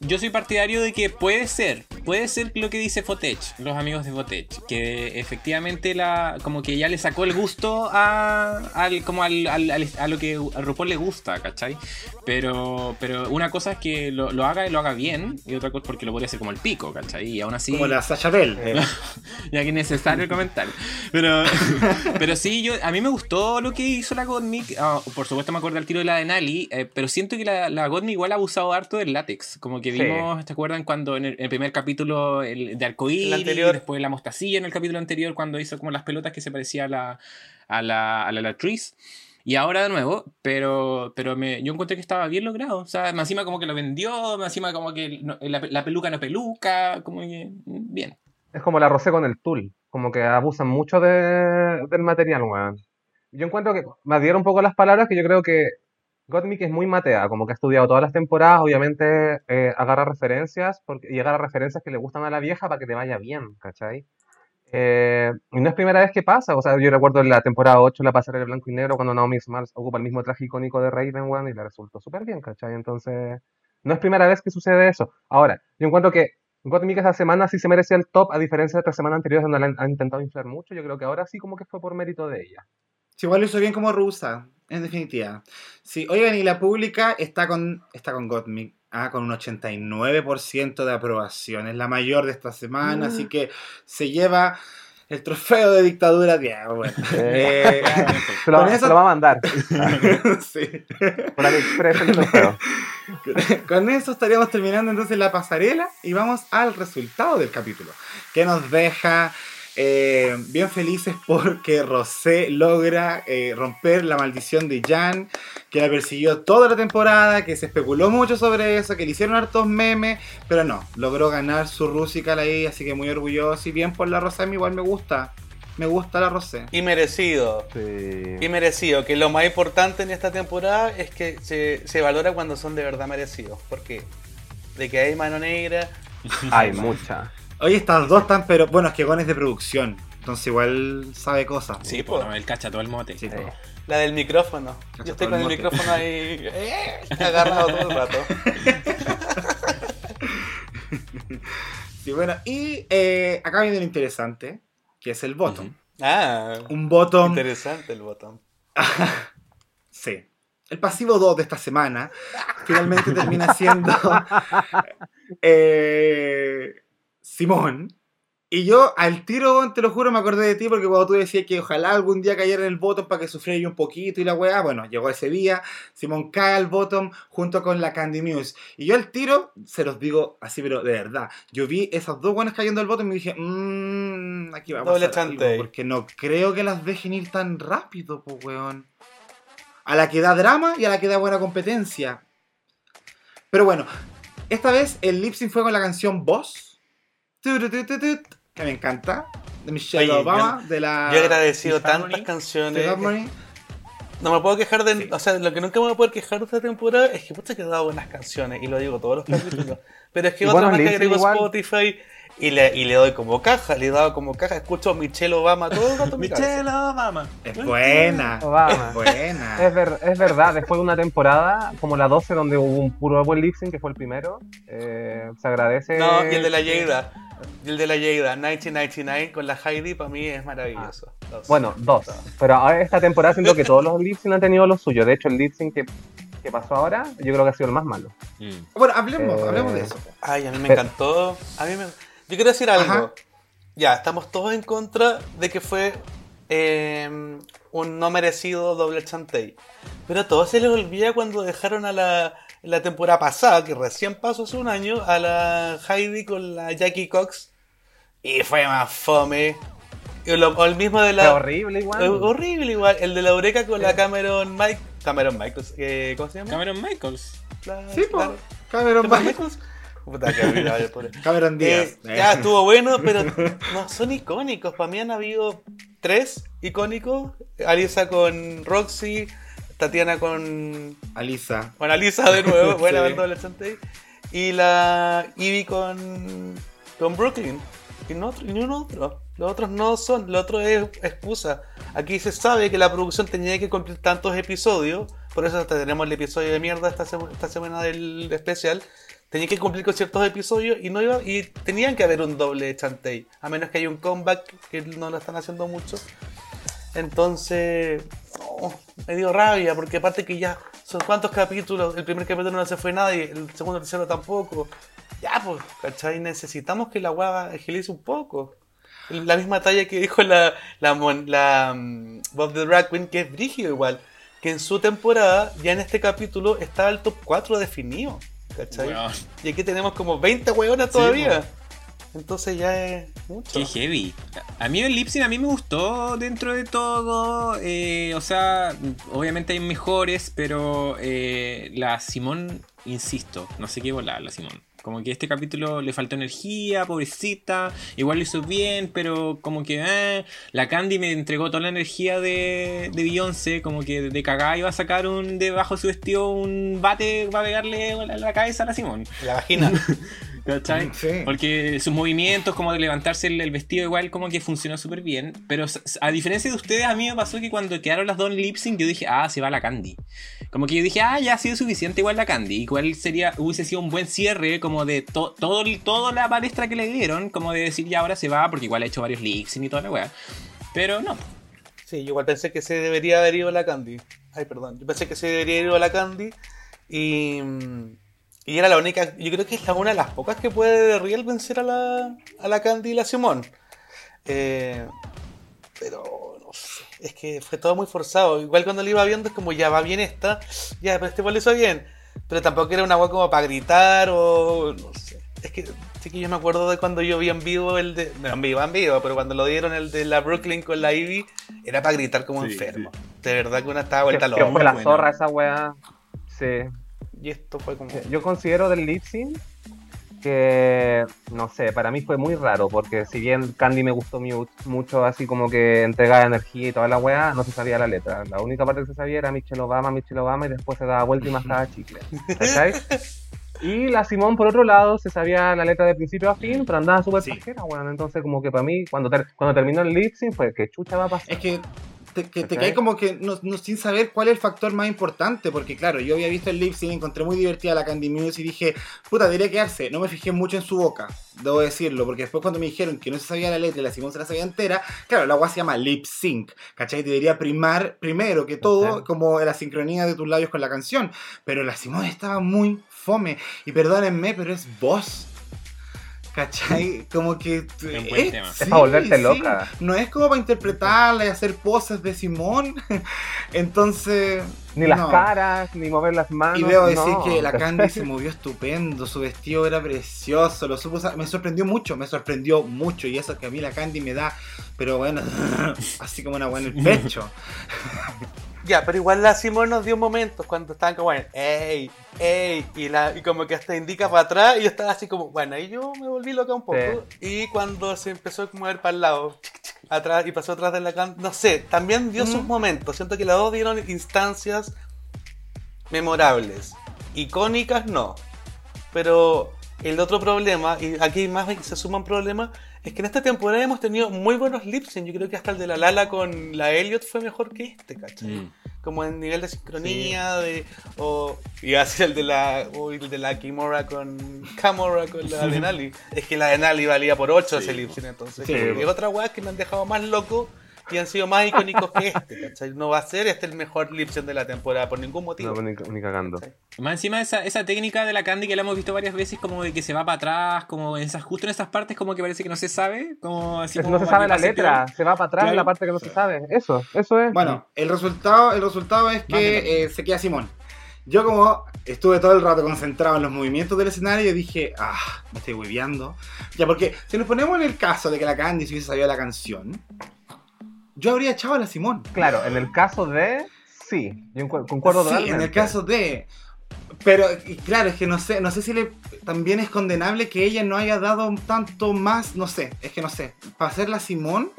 yo soy partidario de que puede ser, puede ser lo que dice Fotech, los amigos de Fotech, que efectivamente la como que ya le sacó el gusto a al como al, al- al- a lo que a RuPaul le gusta, ¿cachai? Pero pero una cosa es que lo, lo haga y lo haga bien y otra cosa es porque lo podría hacer como el pico, ¿cachai? Y aún así como la Sasha Bell. Eh, ya que es necesario el comentario. Pero, pero sí, yo, a mí me gustó lo que hizo la Godmic. Ah, por supuesto me acuerdo al tiro de la de Nali, eh, pero siento que la, la igual ha abusado harto del látex. Como que Sí. vimos, ¿te acuerdan cuando en el, en el primer capítulo el, de Arcoíris, El anterior. después la mostacilla en el capítulo anterior cuando hizo como las pelotas que se parecía a la, a la, a la latriz? Y ahora de nuevo, pero, pero me, yo encontré que estaba bien logrado. O sea, más encima como que lo vendió, más encima como que no- la, la peluca no peluca, como que mm, bien. Es como la rosé con el tul. Como que abusan mucho de- del material, weón. Yo encuentro que me adhiero un poco las palabras que yo creo que Gottmik es muy matea, como que ha estudiado todas las temporadas, obviamente eh, agarra referencias porque, y agarra referencias que le gustan a la vieja para que te vaya bien, ¿cachai? Eh, y no es primera vez que pasa, o sea, yo recuerdo en la temporada 8 la pasarela blanco y negro cuando Naomi Smalls ocupa el mismo traje icónico de Raven y le resultó súper bien, ¿cachai? Entonces, no es primera vez que sucede eso. Ahora, yo encuentro que Gottmik esa semana sí se merecía el top, a diferencia de otras semanas anteriores donde la han, han intentado inflar mucho, yo creo que ahora sí como que fue por mérito de ella. Sí, igual lo hizo bien como rusa, en definitiva. Sí, oigan, y la pública está con, está con Gottmik, ah, con un 89% de aprobación. Es la mayor de esta semana, así que se lleva el trofeo de dictadura. Diego, bueno. Eh, Se lo, con se eso- lo va a mandar sí. por AliExpress el trofeo. Con eso estaríamos terminando entonces la pasarela y vamos al resultado del capítulo, que nos deja eh, bien felices porque Rosé logra eh, romper la maldición de Jan, que la persiguió toda la temporada, que se especuló mucho sobre eso, que le hicieron hartos memes, pero no, logró ganar su Rusical ahí, así que muy orgulloso y bien por la Rosé, a mí igual me gusta, me gusta la Rosé. Y merecido. Sí. Y merecido, que lo más importante en esta temporada es que se, se valora cuando son de verdad merecidos. Porque de que hay mano negra, Hay mucha. Oye, estas dos están, pero bueno, es que Gon es de producción, entonces igual sabe cosas. Sí, pues, él cacha todo el mote. Sí, Eh, po. la del micrófono. Cacha Yo estoy con el micrófono ahí eh, agarrado todo el rato. Sí, bueno, y eh, acá viene lo interesante, que es el bottom. Ah, Un bottom, interesante el botón. sí. El pasivo 2 de esta semana finalmente termina siendo eh, Simón. Y yo al tiro, te lo juro, me acordé de ti porque cuando tú decías que ojalá algún día cayera en el bottom para que sufriera yo un poquito y la weá, bueno, llegó ese día, Simón cae al bottom junto con la Candy Muse. Y yo al tiro, se los digo así, pero de verdad, yo vi esas dos buenas cayendo al bottom y dije, mmm, aquí va a Doble algo, chante. porque no creo que las dejen ir tan rápido, pues weón. A la que da drama y a la que da buena competencia. Pero bueno, esta vez el lip sync fue con la canción Boss. Que me encanta. De Michelle Oye, Obama. de la. Yo he agradecido Harmony, tantas de canciones. No me puedo quejar de. Sí. O sea, lo que nunca me voy a poder quejar de esta temporada es que puta que he dado buenas canciones. Y lo digo todos los capítulos. Pero es que Y otra buenos más que agrego igual. Spotify y le, y le doy como caja. Le he dado como caja. Escucho a Michelle Obama todo el rato. Michelle Obama. Es buena. Obama. Es buena. Es, ver- es verdad, después de una temporada como la 12 donde hubo un puro buen lip sync, que fue el primero, eh, se agradece. No, y el de la Yeida. Y el de la Yeida, 1999 con la Heidi, para mí es maravilloso. Dos. Bueno, dos. Pero ahora esta temporada siento que todos los lip han tenido lo suyo. De hecho, el lip que, que pasó ahora, yo creo que ha sido el más malo. Mm. Bueno, hablemos, Eh, hablemos de eso. Ay, a mí me Eh. encantó. A mí me... Yo quiero decir algo. Ajá. Ya, estamos todos en contra de que fue eh, un no merecido doble chantey. Pero a todos se les olvida cuando dejaron a la, la temporada pasada, que recién pasó hace un año, a la Heidi con la Jackie Cox. Y fue más fome. Y lo- o el mismo de Fue la... horrible igual. Eh, horrible igual. El de la Eureka con la Cameron Mike. Cameron Michaels. eh, ¿Cómo se llama? Cameron Michaels. La- Sí, la- Cameron, Cameron Ba- Michaels. Puta que pobre. Cameron Díaz. Eh, ya estuvo bueno, pero no son icónicos. Para mí han habido tres icónicos: Alisa con Roxy, Tatiana con, Alisa. con Alisa de nuevo, buena Sí. adolescente, y la Ivy con, con Brooklyn. Y, no, y ni un otro. Los otros no son, lo otro es excusa. Aquí se sabe que la producción tenía que cumplir tantos episodios, por eso hasta tenemos el episodio de mierda esta, esta semana del especial. Tenía que cumplir con ciertos episodios y no y tenían que haber un doble chantey, a menos que haya un comeback que no lo están haciendo mucho. Entonces, me dio rabia, porque aparte que ya son cuántos capítulos, el primer capítulo no se fue nadie, el segundo, el tercero tampoco. Ya, pues, ¿cachai? Necesitamos que la weá agilice un poco. La misma talla que dijo la, la mm, Bob the Drag Queen, que es brígido igual, que en su temporada, ya en este capítulo, estaba el top 4 definido. Y aquí tenemos como 20 hueonas todavía. Entonces ya es mucho. Qué heavy. A mí el lip sync a mí me gustó dentro de todo. eh, o sea, obviamente hay mejores, pero eh, la Simón, insisto, no sé qué volar la Simón. Como que este capítulo le faltó energía, pobrecita. Igual lo hizo bien, pero como que eh, la Candy me entregó toda la energía de, de Beyoncé. Como que de cagada iba a sacar un debajo de su vestido un bate para pegarle la, la cabeza a la Simón. La vagina. ¿Cachai? Sí. Porque sus movimientos, como de levantarse el, el vestido, igual como que funcionó súper bien. Pero a diferencia de ustedes, a mí me pasó que cuando quedaron las dos en lip sync, yo dije, ah, se va la Candy. Como que yo dije, ah, ya ha sido suficiente igual la Candy. Igual sería, hubiese sido un buen cierre, como de to- todo, toda la palestra que le dieron, como de decir, ya ahora se va, porque igual ha hecho varios lip sync y toda la weá. Pero no. Sí, yo igual pensé que se debería haber ido la Candy. Ay, perdón. Yo pensé que se debería haber ido la Candy. Y, mm, y era la única. Yo creo que es la una de las pocas que puede de Real vencer a la, a la Candy y la Simón. Eh, pero no sé. Es que fue todo muy forzado. Igual cuando lo iba viendo es como ya va bien esta. Ya, pero este igual lo hizo bien. Pero tampoco era una agua como para gritar o. No sé. Es que. Sí que yo me acuerdo de cuando yo vi en vivo el de. No, en vivo, en vivo, pero cuando lo dieron el de la Brooklyn con la Ivy, era para gritar como Sí, enfermo. De verdad que una estaba Que, vuelta que loca. fue la bueno. zorra esa weá. Sí. Y esto fue como. Yo considero del lip sync que, no sé, para mí fue muy raro, porque si bien Candy me gustó mu- mucho, así como que entregaba energía y toda la weá, no se sabía la letra. La única parte que se sabía era Michelle Obama, Michelle Obama, y después se daba vuelta y mascaba chicle. ¿Cachai? Y la Simón, por otro lado, se sabía la letra de principio a fin, pero andaba súper Sí. pajera, weón. Entonces, como que para mí, cuando, ter- cuando terminó el lip sync, fue que chucha va a pasar. Es que te, que te cae como que no, no- sin saber cuál es el factor más importante, porque claro, yo había visto el lip sync, encontré muy divertida la Candy Muse y dije, puta, debería quedarse. No me fijé mucho en su boca, debo decirlo, porque después cuando me dijeron que no se sabía la letra y la Simón se la sabía entera, claro, la agua se llama lip sync, ¿cachai? Debería primar primero que todo como la sincronía de tus labios con la canción, pero la Simón estaba muy fome, y perdónenme, pero es voz. ¿Cachai? Como que... Es un buen tema. Es pa' volverte loca. No es como para interpretarla y hacer poses de Simón. Entonces... Ni las no. caras, ni mover las manos. Y debo decir no. que la Candy se movió estupendo, su vestido era precioso, lo supo usar- me sorprendió mucho, me sorprendió mucho y eso que a mí la Candy me da, pero bueno, así como una buena en el pecho. Ya, pero igual la Simón nos dio momentos cuando estaban como, bueno, ey, ey, y, la, y como que hasta indica para atrás y yo estaba así como, bueno, y yo me volví loca un poco. Y cuando se empezó a mover para el lado, atrás y pasó atrás de la can, no sé, también dio sus momentos. Siento que las dos dieron instancias memorables. Icónicas no. Pero el otro problema, y aquí más se suman problemas, es que en esta temporada hemos tenido muy buenos lip. Yo creo que hasta el de la Lala con la Elliot fue mejor que este, ¿cachai? Mm. Como en nivel de sincronía, de. O, y así el de la. o el de la Kimora con. Kamora con la de Nali. Es que la de Nali valía por 8 ese lip entonces. Sí. Y otra weá que me han dejado más loco y han sido más icónicos que este, ¿cachai? No va a ser este el mejor lip sync de la temporada por ningún motivo. No, ni, ni cagando. ¿cachai? Más encima esa, esa técnica de la Candy que la hemos visto varias veces, como de que se va para atrás, como en esas, justo en esas partes como que parece que no se sabe, como así como no se sabe la letra, peor. se va para atrás en Claro. la parte que no se sabe. Eso, eso es. Bueno, el resultado, el resultado es que eh, se queda Simón. Yo como estuve todo el rato concentrado en los movimientos del escenario, dije, ah, me estoy hueveando. Ya, porque si nos ponemos en el caso de que la Candy se hubiese sabido la canción, yo habría echado a la Simón. Claro, en el caso de. Sí, yo concuerdo Sí, totalmente. en el caso de. Pero, y claro, es que no sé, no sé si le, también es condenable que ella no haya dado un tanto más, no sé, es que no sé. Para hacer la Simón,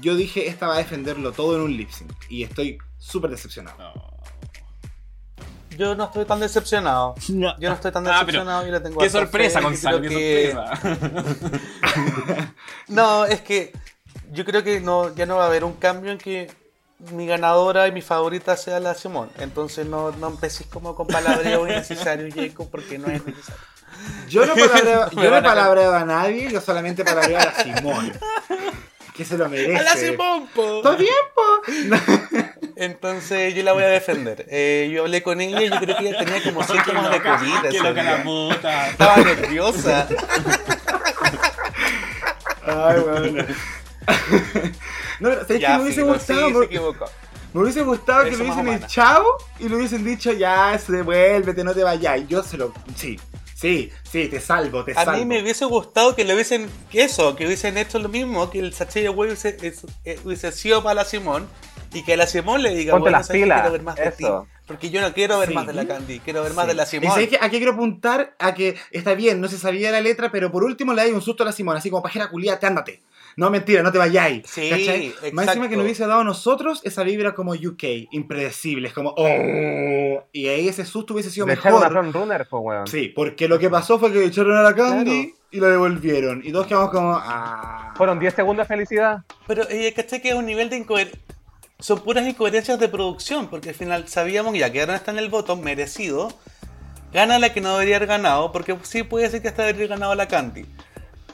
yo dije, esta va a defenderlo todo en un lip sync. Y estoy súper decepcionado. No. Yo no estoy tan decepcionado. No. Yo no estoy tan Ah, decepcionado y le tengo Qué sorpresa, fe, Gonzalo, qué que- sorpresa. No, es que yo creo que no, ya no va a haber un cambio en que mi ganadora y mi favorita sea la Simón. Entonces no, no empecéis como con palabreo innecesario, Jacob, porque no es necesario. Yo no palabreo, Me yo no a- palabreo a nadie, yo solamente palabreo a la Simón. Que se lo merece. ¡A la Simón, po! ¡Todo bien, po! Entonces yo la voy a defender. Eh, yo hablé con ella y yo creo que ella tenía como síntomas de COVID. Qué ese loca la puta. Estaba nerviosa. Ay, bueno. No, pero ¿sabes Ya, me hubiese gustado? sí, Me-. Me hubiese gustado que Eso más hubiesen echado y le hubiesen dicho, ya, se devuélvete, no te vayas. Y yo se lo. Sí, sí, sí, te salvo, te A salvo. mí me hubiese gustado que le hubiesen, que eso, que hubiesen hecho lo mismo, que el Sachet Away hubiese, es- eh, hubiese sido para la Simón Y que la Simón le diga, Ponte bueno, las pilas, quiero ver más de ti. Porque yo no quiero ver Sí. más de la Candy, quiero ver más Sí. de la Y Simón. sabéis que aquí quiero apuntar a que está bien, no se sabía la letra, pero por último le hay un susto a la Simón, así como pajera culiate, ándate. No, mentira, no te vayáis. Sí, ¿cachai? Más encima exacto. que nos hubiese dado a nosotros esa vibra como UK, impredecible, es como oh. Y ahí ese susto hubiese sido echaron a mejor. Front Runner, pues, weón. Sí, porque lo que pasó fue que echaron a la Candy Claro. y la devolvieron. Y todos quedamos como ah. Fueron 10 segundos de felicidad. Pero eh, ¿cachai? que es un nivel de incoherencia. Son puras incoherencias de producción, porque al final sabíamos que ya que ahora está en el voto merecido, gana la que no debería haber ganado, porque sí puede ser que hasta debería haber ganado la Candy.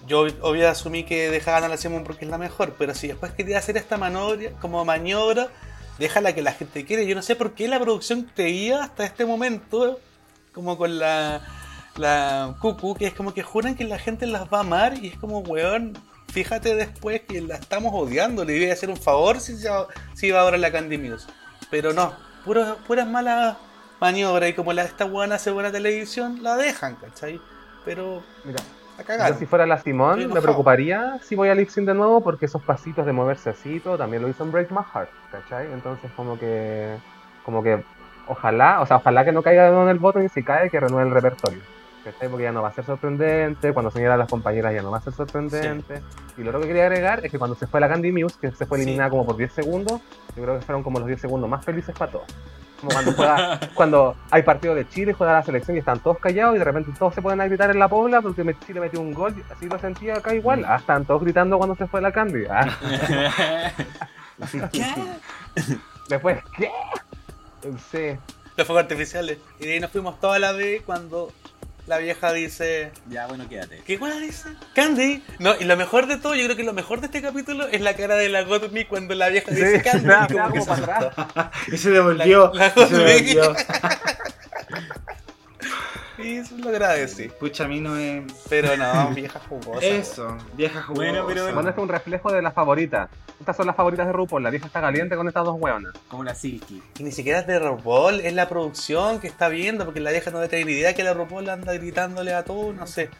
Yo obvio asumí que dejaban a la Simón porque es la mejor, pero si después quería hacer esta maniobra, como maniobra, déjala que la gente quiere. Yo no sé por qué la producción creía hasta este momento, como con la, la Cucu, que es como que juran que la gente las va a amar y es como, weón, fíjate después que la estamos odiando, le iba a hacer un favor si, si iba ahora la Candy Muse. Pero no, puras, puras malas maniobras y como la, esta weona hace buena televisión, la dejan, ¿cachai? Pero Mira, yo si fuera la Simón, me preocuparía si voy a lip sync de nuevo porque esos pasitos de moverse así todo también lo hizo en Break My Heart, ¿cachai? Entonces como que, como que, ojalá, o sea, ojalá que no caiga de nuevo en el voto y si cae que renueve el repertorio. ¿Cachai? Porque ya no va a ser sorprendente, cuando señala a las compañeras ya no va a ser sorprendente. Y lo otro que quería agregar es que cuando se fue la Candy Muse, que se fue Sí. eliminada como por 10 segundos, yo creo que fueron como los 10 segundos más felices para todos. Como cuando, juega- cuando hay partido de Chile, juega la selección y están todos callados y de repente todos se ponen a gritar en la pobla porque Chile metió un gol. Así lo sentía acá igual. Ah, están todos gritando cuando se fue la Candy. Ah, después, ¿qué? Sí. Los fuegos artificiales. Y de ahí nos fuimos toda la vez cuando la vieja dice. Ya, bueno, quédate. ¿Qué weá dice? Candy. No, y lo mejor de todo, yo creo que lo mejor de este capítulo es la cara de la Godmi cuando la vieja dice Sí, Candy. nada, y como que como se para. Y se devolvió. La- la y se devolvió. Y eso lo agradecí. Pucha, a mí no es. Pero no, vieja jugosa. Eso, vieja jugosa. Bueno, pero- Bueno, es un reflejo de las favoritas. Estas son las favoritas de RuPaul. La vieja está caliente con estas dos hueonas. Como la Silky. Y ni siquiera es de RuPaul, es la producción que está viendo, porque la vieja no tiene ni idea que la RuPaul anda gritándole a todo, no sé.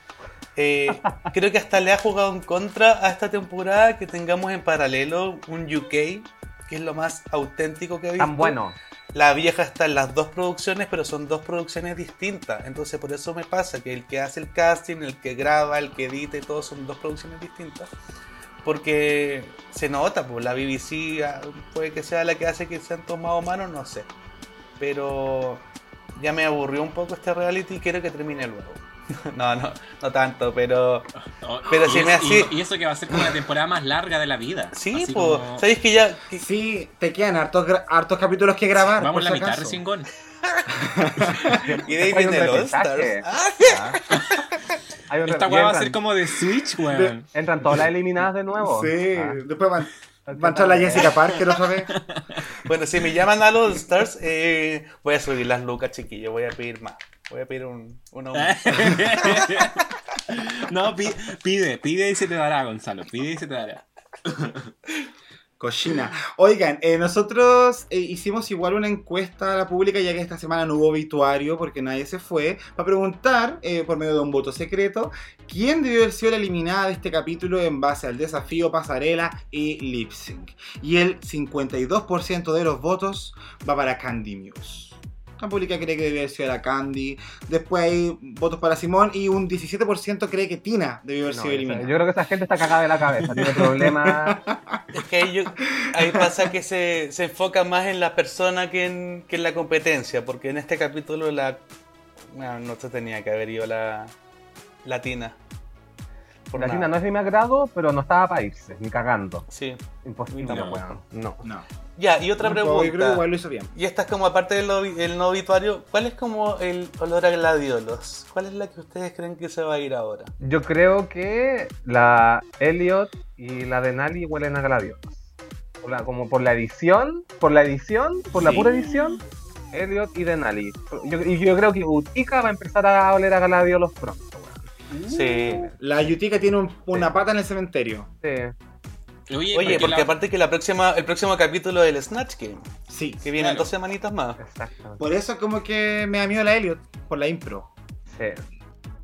Eh, creo que hasta le ha jugado en contra a esta temporada que tengamos en paralelo un UK, que es lo más auténtico que he visto. Tan bueno. La vieja está en las dos producciones, pero son dos producciones distintas. Entonces por eso me pasa que el que hace el casting, el que graba, el que edita y todo son dos producciones distintas. Porque se nota, pues la BBC ah, puede que sea la que hace que sean tomados manos, no sé. Pero ya me aburrió un poco este reality y quiero que termine luego. no, no, no tanto, pero Pero si es- me hace- y, y eso que va a ser como la temporada más larga de la vida. sí, pues, como- ¿sabéis que ya... que- Sí, te quedan hartos, hartos capítulos que grabar. Vamos por la si mitad recién con. Y de ahí viene el All. Stars. Ah, Hay un Esta weá va a ser como de Switch, weón. Entran todas las eliminadas de nuevo. Sí, Ah. después van, va a entrar la Jessica Parker otra vez. Bueno, si me llaman a los Stars, eh, voy a subir las lucas, chiquillos. Voy a pedir más. Voy a pedir un, un aumento. no, pi- pide, pide y se te dará, Gonzalo. Pide y se te dará. Cochina. Oigan, eh, nosotros eh, hicimos igual una encuesta a la pública, ya que esta semana no hubo obituario porque nadie se fue, para preguntar, eh, por medio de un voto secreto, quién debió haber sido la eliminada de este capítulo en base al desafío, pasarela y lip sync. Y el 52% de los votos va para Candy Muse. La pública cree que debió haber sido la Candy. Después hay votos para Simón y un 17% cree que Tina debió haber No, sido esa- eliminada. yo creo que esa gente está cagada de la cabeza, tiene problemas. Es que ahí, yo- ahí pasa que se, se enfoca más en la persona que en, que en la competencia. Porque en este capítulo la. No, no se tenía que haber ido la. Latina. Por La nada. China no es de mi agrado, pero no estaba para irse, ni cagando. Sí. Imposible, No. No. No. Ya, y otra Yo creo que pregunta. igual lo hizo bien. Y esta es como aparte del el no obituario, ¿cuál es como el olor a gladiolos? ¿Cuál es la que ustedes creen que se va a ir ahora? Yo creo que la Elliot y la Denali huelen a gladiolos. Por la- como por la edición, por la edición, por la Sí. pura edición, Elliot y Denali. Yo, y yo creo que Utica va a empezar a oler a gladiolos pronto. Sí. La Yutica tiene un- una pata en el cementerio. Sí. Oye, Oye, porque la- aparte que la próxima, el próximo capítulo es el Snatch Game, Sí. que vienen Claro. dos semanitas más. Exacto. Por eso como que me da miedo la Elliot, por la impro. Sí.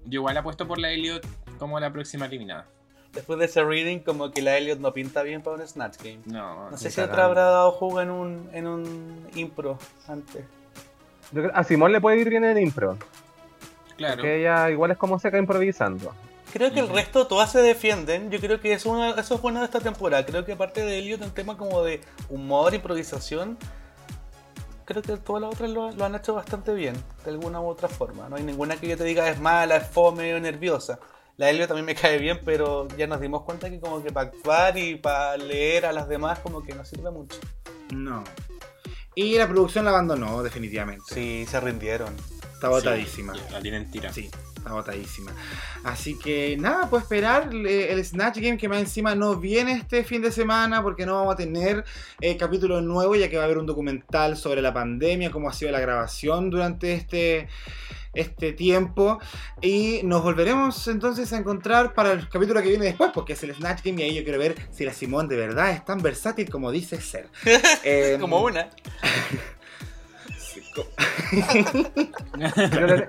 Yo igual apuesto por la Elliot como la próxima eliminada. después de ese reading, como que la Elliot no pinta bien para un Snatch Game. No, No sé si cagando. otra habrá dado jugo en un, en un impro antes. Yo creo- a Simón le puede ir bien en impro. Claro. Porque ella igual es como seca improvisando. Creo que el resto todas se defienden. Yo creo que es una- eso es bueno de esta temporada. Creo que aparte de Elliot, en tema como de humor, improvisación, creo que todas las otras lo, lo han hecho bastante bien, de alguna u otra forma. No hay ninguna que yo te diga es mala, es fome o nerviosa. La Elliot también me cae bien, pero ya nos dimos cuenta que como que para actuar y para leer a las demás como que no sirve mucho. No. Y la producción la abandonó, definitivamente. Sí, se rindieron. Está botadísima. Sí, la tienen tira. Sí, está botadísima. Así que nada, pues esperar eh, el Snatch Game que más encima no viene este fin de semana porque no vamos a tener eh, capítulo nuevo ya que va a haber un documental sobre la pandemia, cómo ha sido la grabación durante este, este tiempo y nos volveremos entonces a encontrar para el capítulo que viene después porque es el Snatch Game y ahí yo quiero ver si la Simón de verdad es tan versátil como dice ser. Eh, Como una. Yo, le-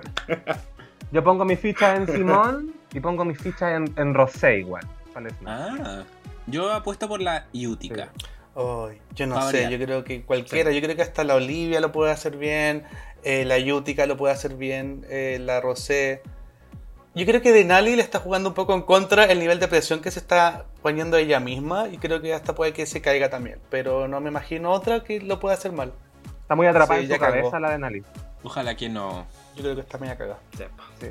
yo pongo mi ficha en Simón y pongo mi ficha en, en Rosé igual. Ah, yo apuesto por la Utica. Ay, yo no sé, yo creo que cualquiera, yo creo que hasta la Olivia lo puede hacer bien, eh, la Yutica lo puede hacer bien, eh, la Rosé. Yo creo que Denali le está jugando un poco en contra el nivel de presión que se está poniendo ella misma y creo que hasta puede que se caiga también, pero no me imagino otra que lo pueda hacer mal. Está muy atrapada Sí, en su cagó. cabeza la de Nali. Ojalá que no. Yo creo que está media cagada. sepa. Sí.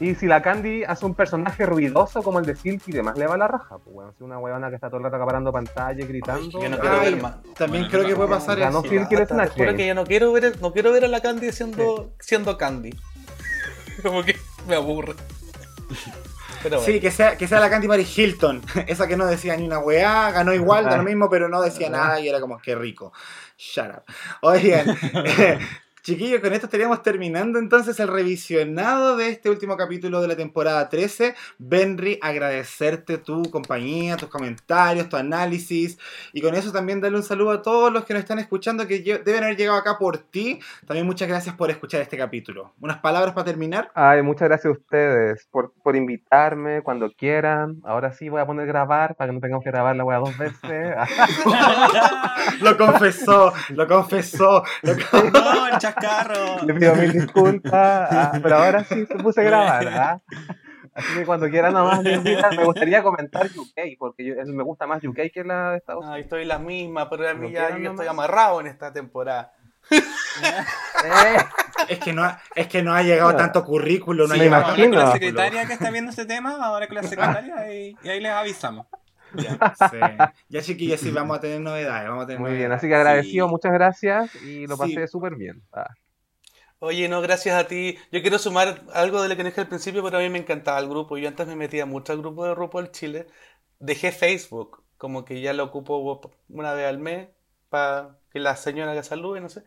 Y si la Candy hace un personaje ruidoso como el de Silky y demás, le va la raja. Pues bueno, si una huevona que está todo el rato acaparando pantalla y gritando. Yo no quiero Ay, ver más. También Bueno, creo no, que puede no, pasar eso. Silky Te Snatch juro Game. que yo no quiero ver, no quiero ver a la Candy siendo, siendo Candy. Como que me aburre. Pero bueno. Sí, que sea, que sea la Candy Mary Hilton. Esa que no decía ni una weá, ganó igual, da lo mismo, pero no decía nada y era como que rico. Shut up. Oigan, chiquillos, con esto estaríamos terminando entonces el revisionado de este último capítulo de la temporada 13. Benry, agradecerte tu compañía, tus comentarios, tu análisis. Y con eso también darle un saludo a todos los que nos están escuchando que deben haber llegado acá por ti. También muchas gracias por escuchar este capítulo. ¿Unas palabras para terminar? Ay, muchas gracias a ustedes por, por invitarme cuando quieran. Ahora sí voy a poner grabar para que no tengamos que grabar la wea dos veces. Lo confesó, lo confesó. Lo con- ¡No, chascarro! Le pido mil disculpas, ah, pero ahora sí se puse a grabar. ah. Así que cuando quieran nomás me gustaría comentar UK, porque yo- me gusta más UK que la de Estados Unidos. Estoy la misma, pero a mí ya yo estoy amarrado en esta temporada. Eh, Es que no ha, es que no ha llegado No. tanto currículo, no ha Me llegado con la secretaria que está viendo este tema, vamos a hablar con la secretaria y, y ahí les avisamos. Sí. Ya chiquillos, sí, vamos a tener novedades. Vamos a tener Muy bien, así que agradecido, Sí. muchas gracias y lo pasé súper bien. Ah. Oye, no, gracias a ti. Yo quiero sumar algo de lo que dije al principio, pero a mí me encantaba el grupo. Yo antes me metía mucho al grupo de RuPaul Chile. Dejé Facebook, como que ya lo ocupo una vez al mes para que la señora que salude, no sé.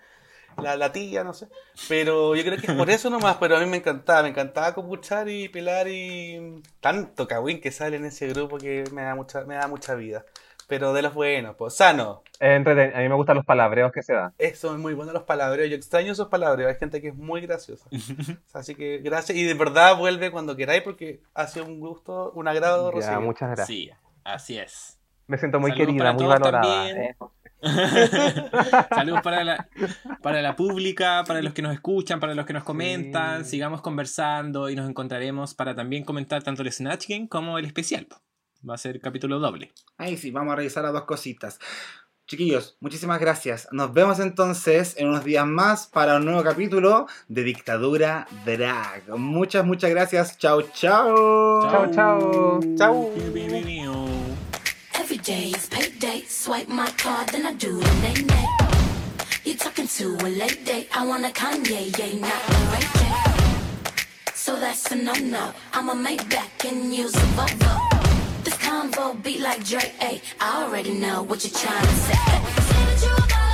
La, la tía, no sé. Pero yo creo que es por eso nomás, pero a mí me encantaba. Me encantaba copuchar y pelar y tanto cagüín que sale en ese grupo que me da mucha, me da mucha vida. Pero de los buenos, pues sano. Entreten- A mí me gustan los palabreos que se dan. Eso es muy bueno los palabreos. Yo extraño esos palabreos. Hay gente que es muy graciosa. Así que gracias. Y de verdad vuelve cuando queráis porque ha sido un gusto, un agrado Ya, recibir. muchas gracias. Sí, así es. Me siento muy Saludos querida, muy valorada. también. eh. Saludos para la, para la pública, para los que nos escuchan, para los que nos comentan. Sí. Sigamos conversando y nos encontraremos para también comentar tanto el Snatch Game como el especial. Va a ser capítulo doble. Ahí sí, vamos a revisar las dos cositas. Chiquillos, muchísimas gracias. Nos vemos entonces en unos días más para un nuevo capítulo de Dictadura Drag. Muchas, muchas gracias. Chao, chao. Chao, chao. Chau. Every day is payday. Swipe my card, then I do the nay nay. You're talking to a late date. I want a Kanye, yeah, not a Ray J. So that's a no no. I'ma make back and use a Volvo. This convo beat like Dre. Ay, I already know what you're trying to say. Say that you a